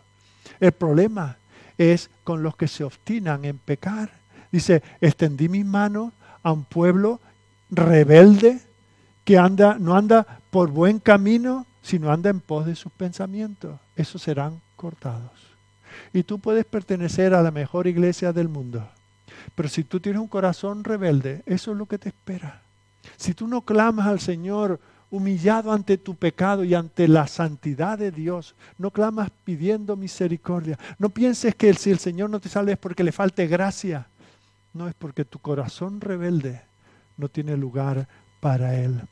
El problema es con los que se obstinan en pecar. Dice, extendí mis manos a un pueblo rebelde que anda, no anda por buen camino, sino anda en pos de sus pensamientos. Esos serán cortados. Y tú puedes pertenecer a la mejor iglesia del mundo. Pero si tú tienes un corazón rebelde, eso es lo que te espera. Si tú no clamas al Señor humillado ante tu pecado y ante la santidad de Dios, no clamas pidiendo misericordia. No pienses que si el Señor no te salve es porque le falte gracia. No es porque tu corazón rebelde no tiene lugar para Él.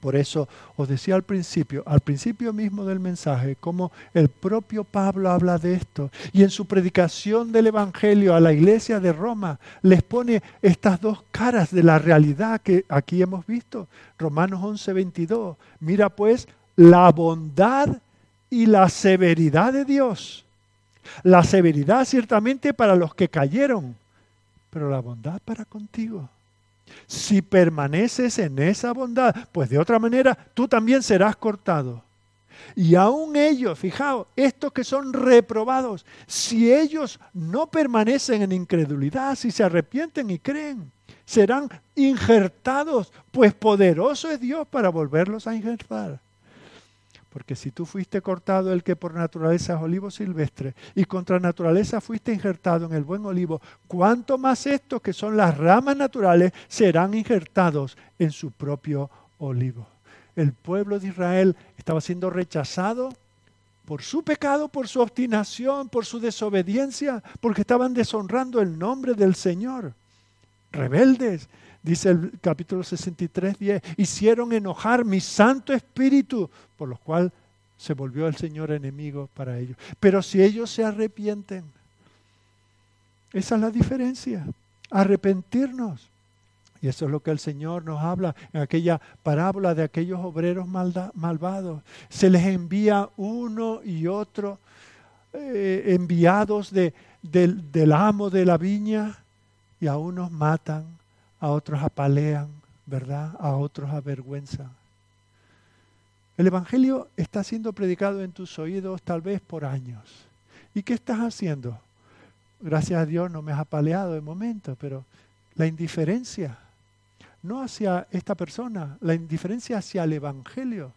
Por eso os decía al principio, al principio mismo del mensaje, como el propio Pablo habla de esto. Y en su predicación del Evangelio a la iglesia de Roma les pone estas dos caras de la realidad que aquí hemos visto. Romanos 11, 22. Mira pues la bondad y la severidad de Dios. La severidad ciertamente para los que cayeron, pero la bondad para contigo si permaneces en esa bondad, pues de otra manera tú también serás cortado. Y aún ellos, fijaos, estos que son reprobados, si ellos no permanecen en incredulidad, si se arrepienten y creen, serán injertados, pues poderoso es Dios para volverlos a injertar. Porque si tú fuiste cortado el que por naturaleza es olivo silvestre y contra naturaleza fuiste injertado en el buen olivo, ¿cuánto más estos que son las ramas naturales serán injertados en su propio olivo? El pueblo de Israel estaba siendo rechazado por su pecado, por su obstinación, por su desobediencia, porque estaban deshonrando el nombre del Señor. Rebeldes, dice el capítulo 63, 10, hicieron enojar mi Santo Espíritu, por lo cual se volvió el Señor enemigo para ellos. Pero si ellos se arrepienten, esa es la diferencia, arrepentirnos. Y eso es lo que el Señor nos habla en aquella parábola de aquellos obreros malvados. Se les envía uno y otro eh, enviados de, del amo de la viña y a unos matan, a otros apalean, ¿verdad? A otros avergüenzan. El Evangelio está siendo predicado en tus oídos tal vez por años. ¿Y qué estás haciendo? Gracias a Dios no me has apaleado de momento, pero la indiferencia, no hacia esta persona, la indiferencia hacia el Evangelio,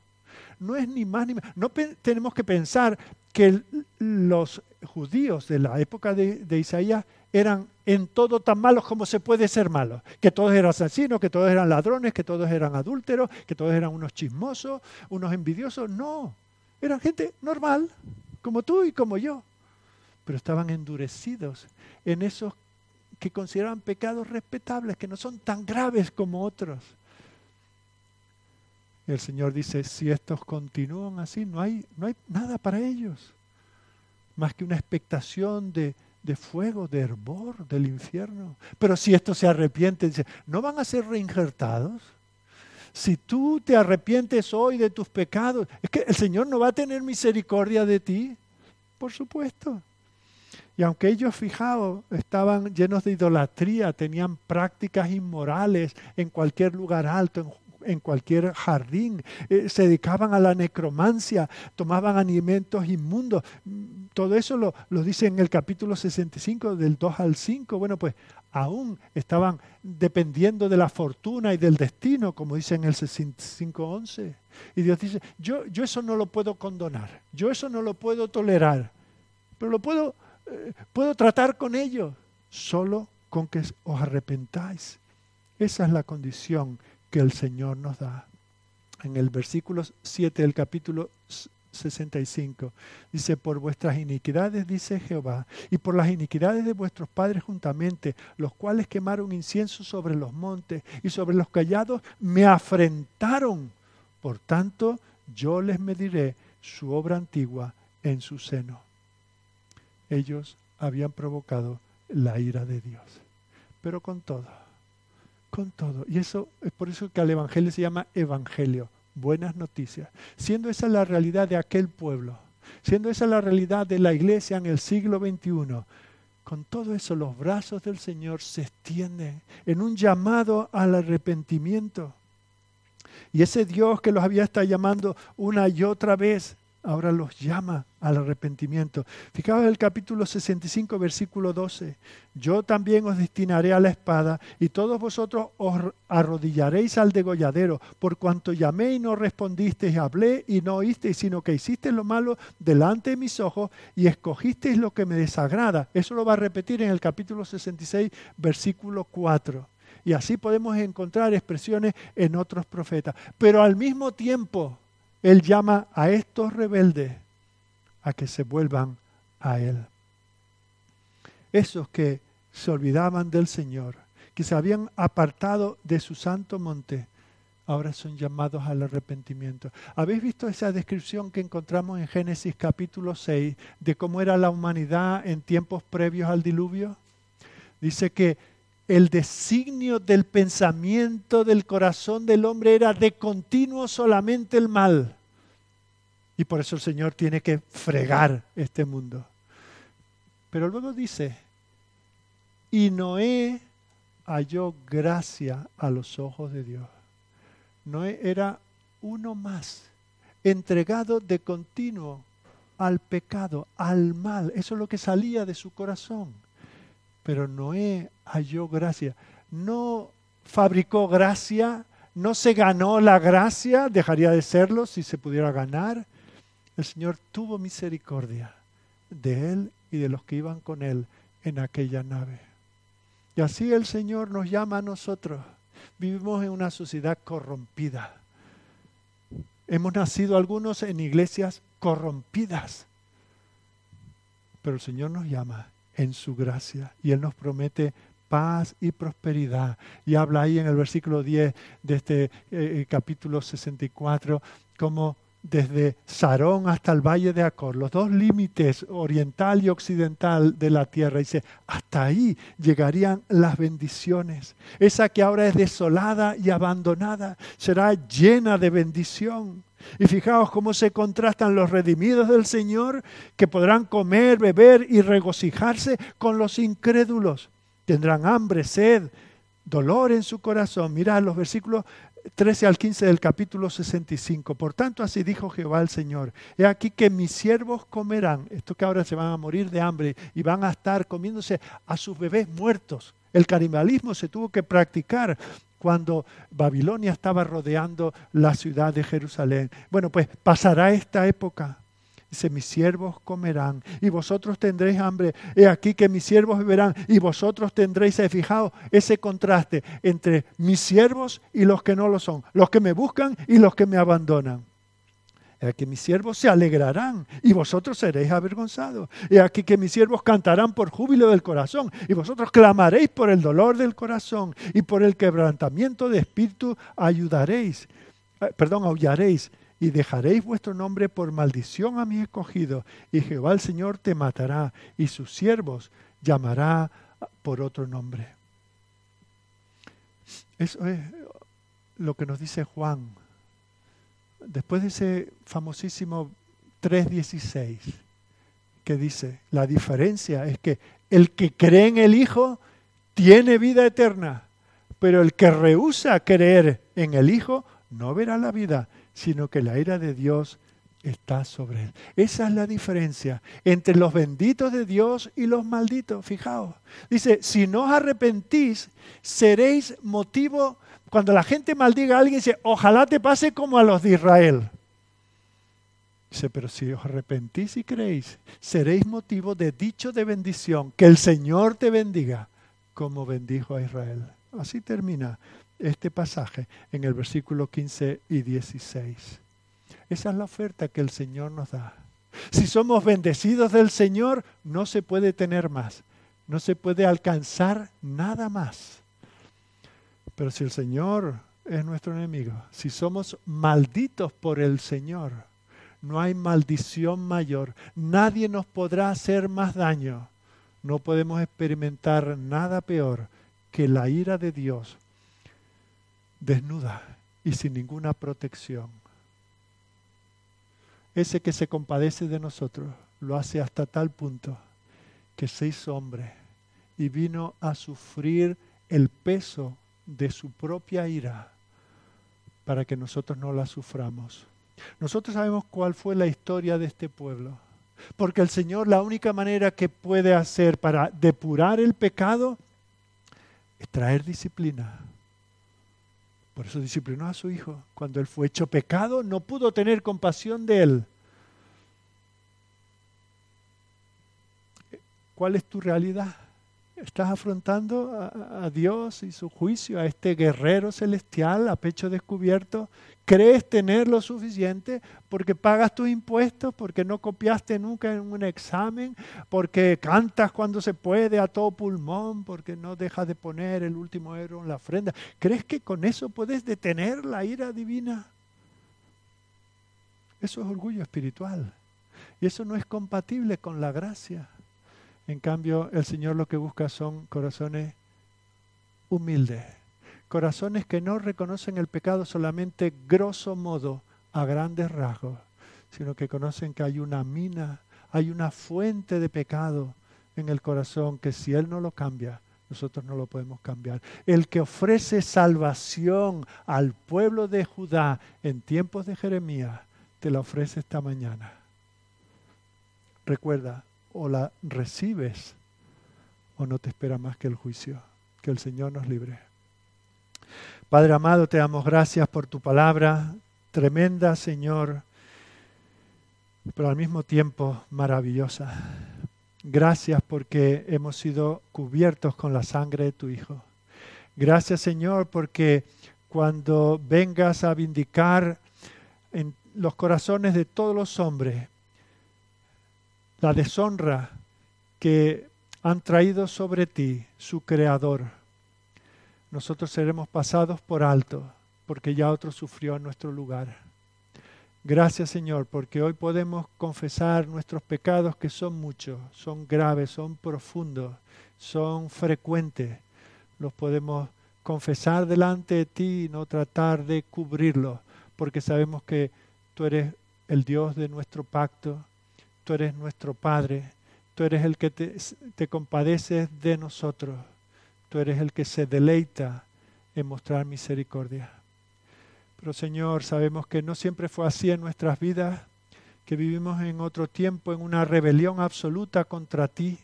no es ni más ni menos. No tenemos que pensar que los judíos de la época de Isaías eran en todo tan malos como se puede ser malos. Que todos eran asesinos, que todos eran ladrones, que todos eran adúlteros, que todos eran unos chismosos, unos envidiosos. No, eran gente normal, como tú y como yo. Pero estaban endurecidos en esos que consideraban pecados respetables, que no son tan graves como otros. El Señor dice, si estos continúan así, no hay, no hay nada para ellos, más que una expectación de, de fuego, de hervor del infierno. Pero si estos se arrepienten, ¿no van a ser reinjertados? Si tú te arrepientes hoy de tus pecados, es que el Señor no va a tener misericordia de ti, por supuesto. Y aunque ellos, fijaos, estaban llenos de idolatría, tenían prácticas inmorales en cualquier lugar alto, en cualquier jardín, eh, se dedicaban a la necromancia, tomaban alimentos inmundos. Todo eso lo, lo, dice en el capítulo 65 del 2 al 5. Bueno, pues aún estaban dependiendo de la fortuna y del destino, como dice en el 65.11. Y Dios dice, yo, yo eso no lo puedo condonar, yo eso no lo puedo tolerar, pero lo puedo, eh, puedo tratar con ellos, solo con que os arrepentáis. Esa es la condición que el Señor nos da. En el versículo 7 del capítulo 65 dice, por vuestras iniquidades, dice Jehová, y por las iniquidades de vuestros padres juntamente, los cuales quemaron incienso sobre los montes y sobre los callados, me afrentaron. Por tanto, yo les mediré su obra antigua en su seno. Ellos habían provocado la ira de Dios. Pero con todo, con todo. Y eso es por eso que al Evangelio se llama Evangelio, buenas noticias. Siendo esa la realidad de aquel pueblo, siendo esa la realidad de la iglesia en el siglo XXI, con todo eso los brazos del Señor se extienden en un llamado al arrepentimiento. Y ese Dios que los había estado llamando una y otra vez ahora los llama al arrepentimiento. Fijaos el capítulo 65, versículo 12. Yo también os destinaré a la espada, y todos vosotros os arrodillaréis al degolladero, por cuanto llamé y no respondisteis, hablé y no oísteis, sino que hicisteis lo malo delante de mis ojos y escogisteis lo que me desagrada. Eso lo va a repetir en el capítulo 66, versículo 4. Y así podemos encontrar expresiones en otros profetas. Pero al mismo tiempo, Él llama a estos rebeldes a que se vuelvan a Él. Esos que se olvidaban del Señor, que se habían apartado de su santo monte, ahora son llamados al arrepentimiento. ¿Habéis visto esa descripción que encontramos en Génesis capítulo 6 de cómo era la humanidad en tiempos previos al diluvio? Dice que el designio del pensamiento del corazón del hombre era de continuo solamente el mal. Y por eso el Señor tiene que fregar este mundo. Pero luego dice, y Noé halló gracia a los ojos de Dios. Noé era uno más, entregado de continuo al pecado, al mal. Eso es lo que salía de su corazón. Pero Noé halló gracia. No fabricó gracia, no se ganó la gracia, dejaría de serlo si se pudiera ganar. El Señor tuvo misericordia de él y de los que iban con él en aquella nave. Y así el Señor nos llama a nosotros. Vivimos en una sociedad corrompida. Hemos nacido algunos en iglesias corrompidas. Pero el Señor nos llama en su gracia y Él nos promete paz y prosperidad. Y habla ahí en el versículo 10 de este eh, eh, capítulo 64 como desde Sarón hasta el valle de Acor, los dos límites oriental y occidental de la tierra. Dice, hasta ahí llegarían las bendiciones. Esa que ahora es desolada y abandonada será llena de bendición. Y fijaos cómo se contrastan los redimidos del Señor, que podrán comer, beber y regocijarse con los incrédulos. Tendrán hambre, sed, dolor en su corazón. Mirad los versículos 13 al 15 del capítulo 65. Por tanto, así dijo Jehová el Señor. He aquí que mis siervos comerán, esto que ahora se van a morir de hambre y van a estar comiéndose a sus bebés muertos. El canibalismo se tuvo que practicar cuando Babilonia estaba rodeando la ciudad de Jerusalén. Bueno, pues pasará esta época. Dice, mis siervos comerán y vosotros tendréis hambre. He aquí que mis siervos beberán y vosotros tendréis, he fijado ese contraste entre mis siervos y los que no lo son, los que me buscan y los que me abandonan. Aquí mis siervos se alegrarán y vosotros seréis avergonzados. He aquí que mis siervos cantarán por júbilo del corazón y vosotros clamaréis por el dolor del corazón y por el quebrantamiento de espíritu ayudaréis, eh, perdón, aullaréis y dejaréis vuestro nombre por maldición a mis escogidos y Jehová el Señor te matará y sus siervos llamará por otro nombre. Eso es lo que nos dice Juan después de ese famosísimo 3.16, que dice, la diferencia es que el que cree en el Hijo tiene vida eterna, pero el que rehúsa creer en el Hijo no verá la vida, sino que la ira de Dios está sobre él. Esa es la diferencia entre los benditos de Dios y los malditos. Fijaos. Dice, si no os arrepentís, seréis motivo cuando la gente maldiga a alguien, dice, ojalá te pase como a los de Israel. Dice, pero si os arrepentís y creéis, seréis motivo de dicho de bendición, que el Señor te bendiga, como bendijo a Israel. Así termina este pasaje en el versículo 15 y 16. Esa es la oferta que el Señor nos da. Si somos bendecidos del Señor, no se puede tener más, no se puede alcanzar nada más. Pero si el Señor es nuestro enemigo, si somos malditos por el Señor, no hay maldición mayor. Nadie nos podrá hacer más daño. No podemos experimentar nada peor que la ira de Dios desnuda y sin ninguna protección. Ese que se compadece de nosotros lo hace hasta tal punto que se hizo hombre y vino a sufrir el peso de su propia ira para que nosotros no la suframos. Nosotros sabemos cuál fue la historia de este pueblo. Porque el Señor la única manera que puede hacer para depurar el pecado es traer disciplina. Por eso disciplinó a su hijo. Cuando él fue hecho pecado, no pudo tener compasión de él. ¿Cuál es tu realidad? ¿Estás afrontando a, Dios y su juicio, a este guerrero celestial a pecho descubierto? ¿Crees tener lo suficiente porque pagas tus impuestos, porque no copiaste nunca en un examen, porque cantas cuando se puede a todo pulmón, porque no dejas de poner el último euro en la ofrenda? ¿Crees que con eso puedes detener la ira divina? Eso es orgullo espiritual. Y eso no es compatible con la gracia. En cambio, el Señor lo que busca son corazones humildes, corazones que no reconocen el pecado solamente grosso modo, a grandes rasgos, sino que conocen que hay una mina, hay una fuente de pecado en el corazón que si Él no lo cambia, nosotros no lo podemos cambiar. El que ofrece salvación al pueblo de Judá en tiempos de Jeremías, te la ofrece esta mañana. Recuerda, o la recibes o no te espera más que el juicio. Que el Señor nos libre. Padre amado, te damos gracias por tu palabra, tremenda, Señor, pero al mismo tiempo maravillosa. Gracias porque hemos sido cubiertos con la sangre de tu Hijo. Gracias, Señor, porque cuando vengas a vindicar en los corazones de todos los hombres la deshonra que han traído sobre ti su Creador. Nosotros seremos pasados por alto, porque ya otro sufrió en nuestro lugar. Gracias Señor, porque hoy podemos confesar nuestros pecados que son muchos, son graves, son profundos, son frecuentes. Los podemos confesar delante de ti y no tratar de cubrirlos, porque sabemos que tú eres el Dios de nuestro pacto, tú eres nuestro Padre, tú eres el que te, compadeces de nosotros, tú eres el que se deleita en mostrar misericordia. Pero Señor, sabemos que no siempre fue así en nuestras vidas, que vivimos en otro tiempo en una rebelión absoluta contra ti,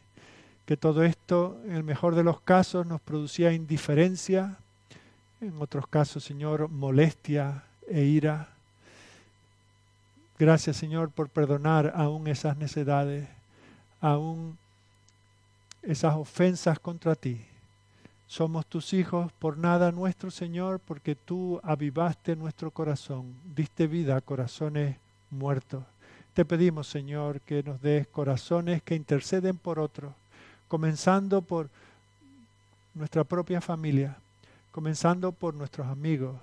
que todo esto, en el mejor de los casos, nos producía indiferencia, en otros casos, Señor, molestia e ira. Gracias Señor por perdonar aún esas necedades, aún esas ofensas contra ti. Somos tus hijos por nada nuestro Señor, porque tú avivaste nuestro corazón, diste vida a corazones muertos. Te pedimos Señor que nos des corazones que interceden por otros, comenzando por nuestra propia familia, comenzando por nuestros amigos,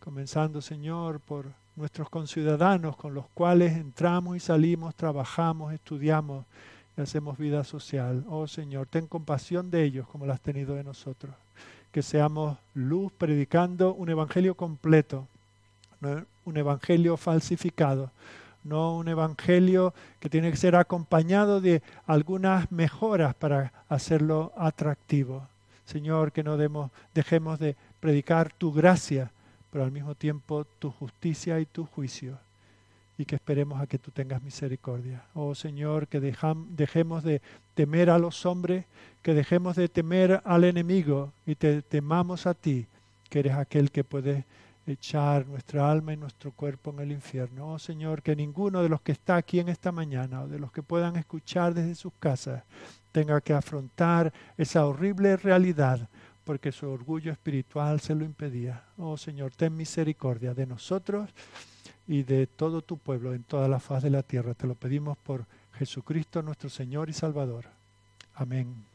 comenzando Señor por nuestros conciudadanos con los cuales entramos y salimos, trabajamos, estudiamos y hacemos vida social. Oh Señor, ten compasión de ellos como la has tenido de nosotros. Que seamos luz predicando un evangelio completo, no un evangelio falsificado, no un evangelio que tiene que ser acompañado de algunas mejoras para hacerlo atractivo. Señor, que no demos, dejemos de predicar tu gracia pero al mismo tiempo tu justicia y tu juicio, y que esperemos a que tú tengas misericordia. Oh Señor, que dejemos de temer a los hombres, que dejemos de temer al enemigo y te temamos a ti, que eres aquel que puede echar nuestra alma y nuestro cuerpo en el infierno. Oh Señor, que ninguno de los que está aquí en esta mañana o de los que puedan escuchar desde sus casas tenga que afrontar esa horrible realidad porque su orgullo espiritual se lo impedía. Oh Señor, ten misericordia de nosotros y de todo tu pueblo en toda la faz de la tierra. Te lo pedimos por Jesucristo nuestro Señor y Salvador. Amén.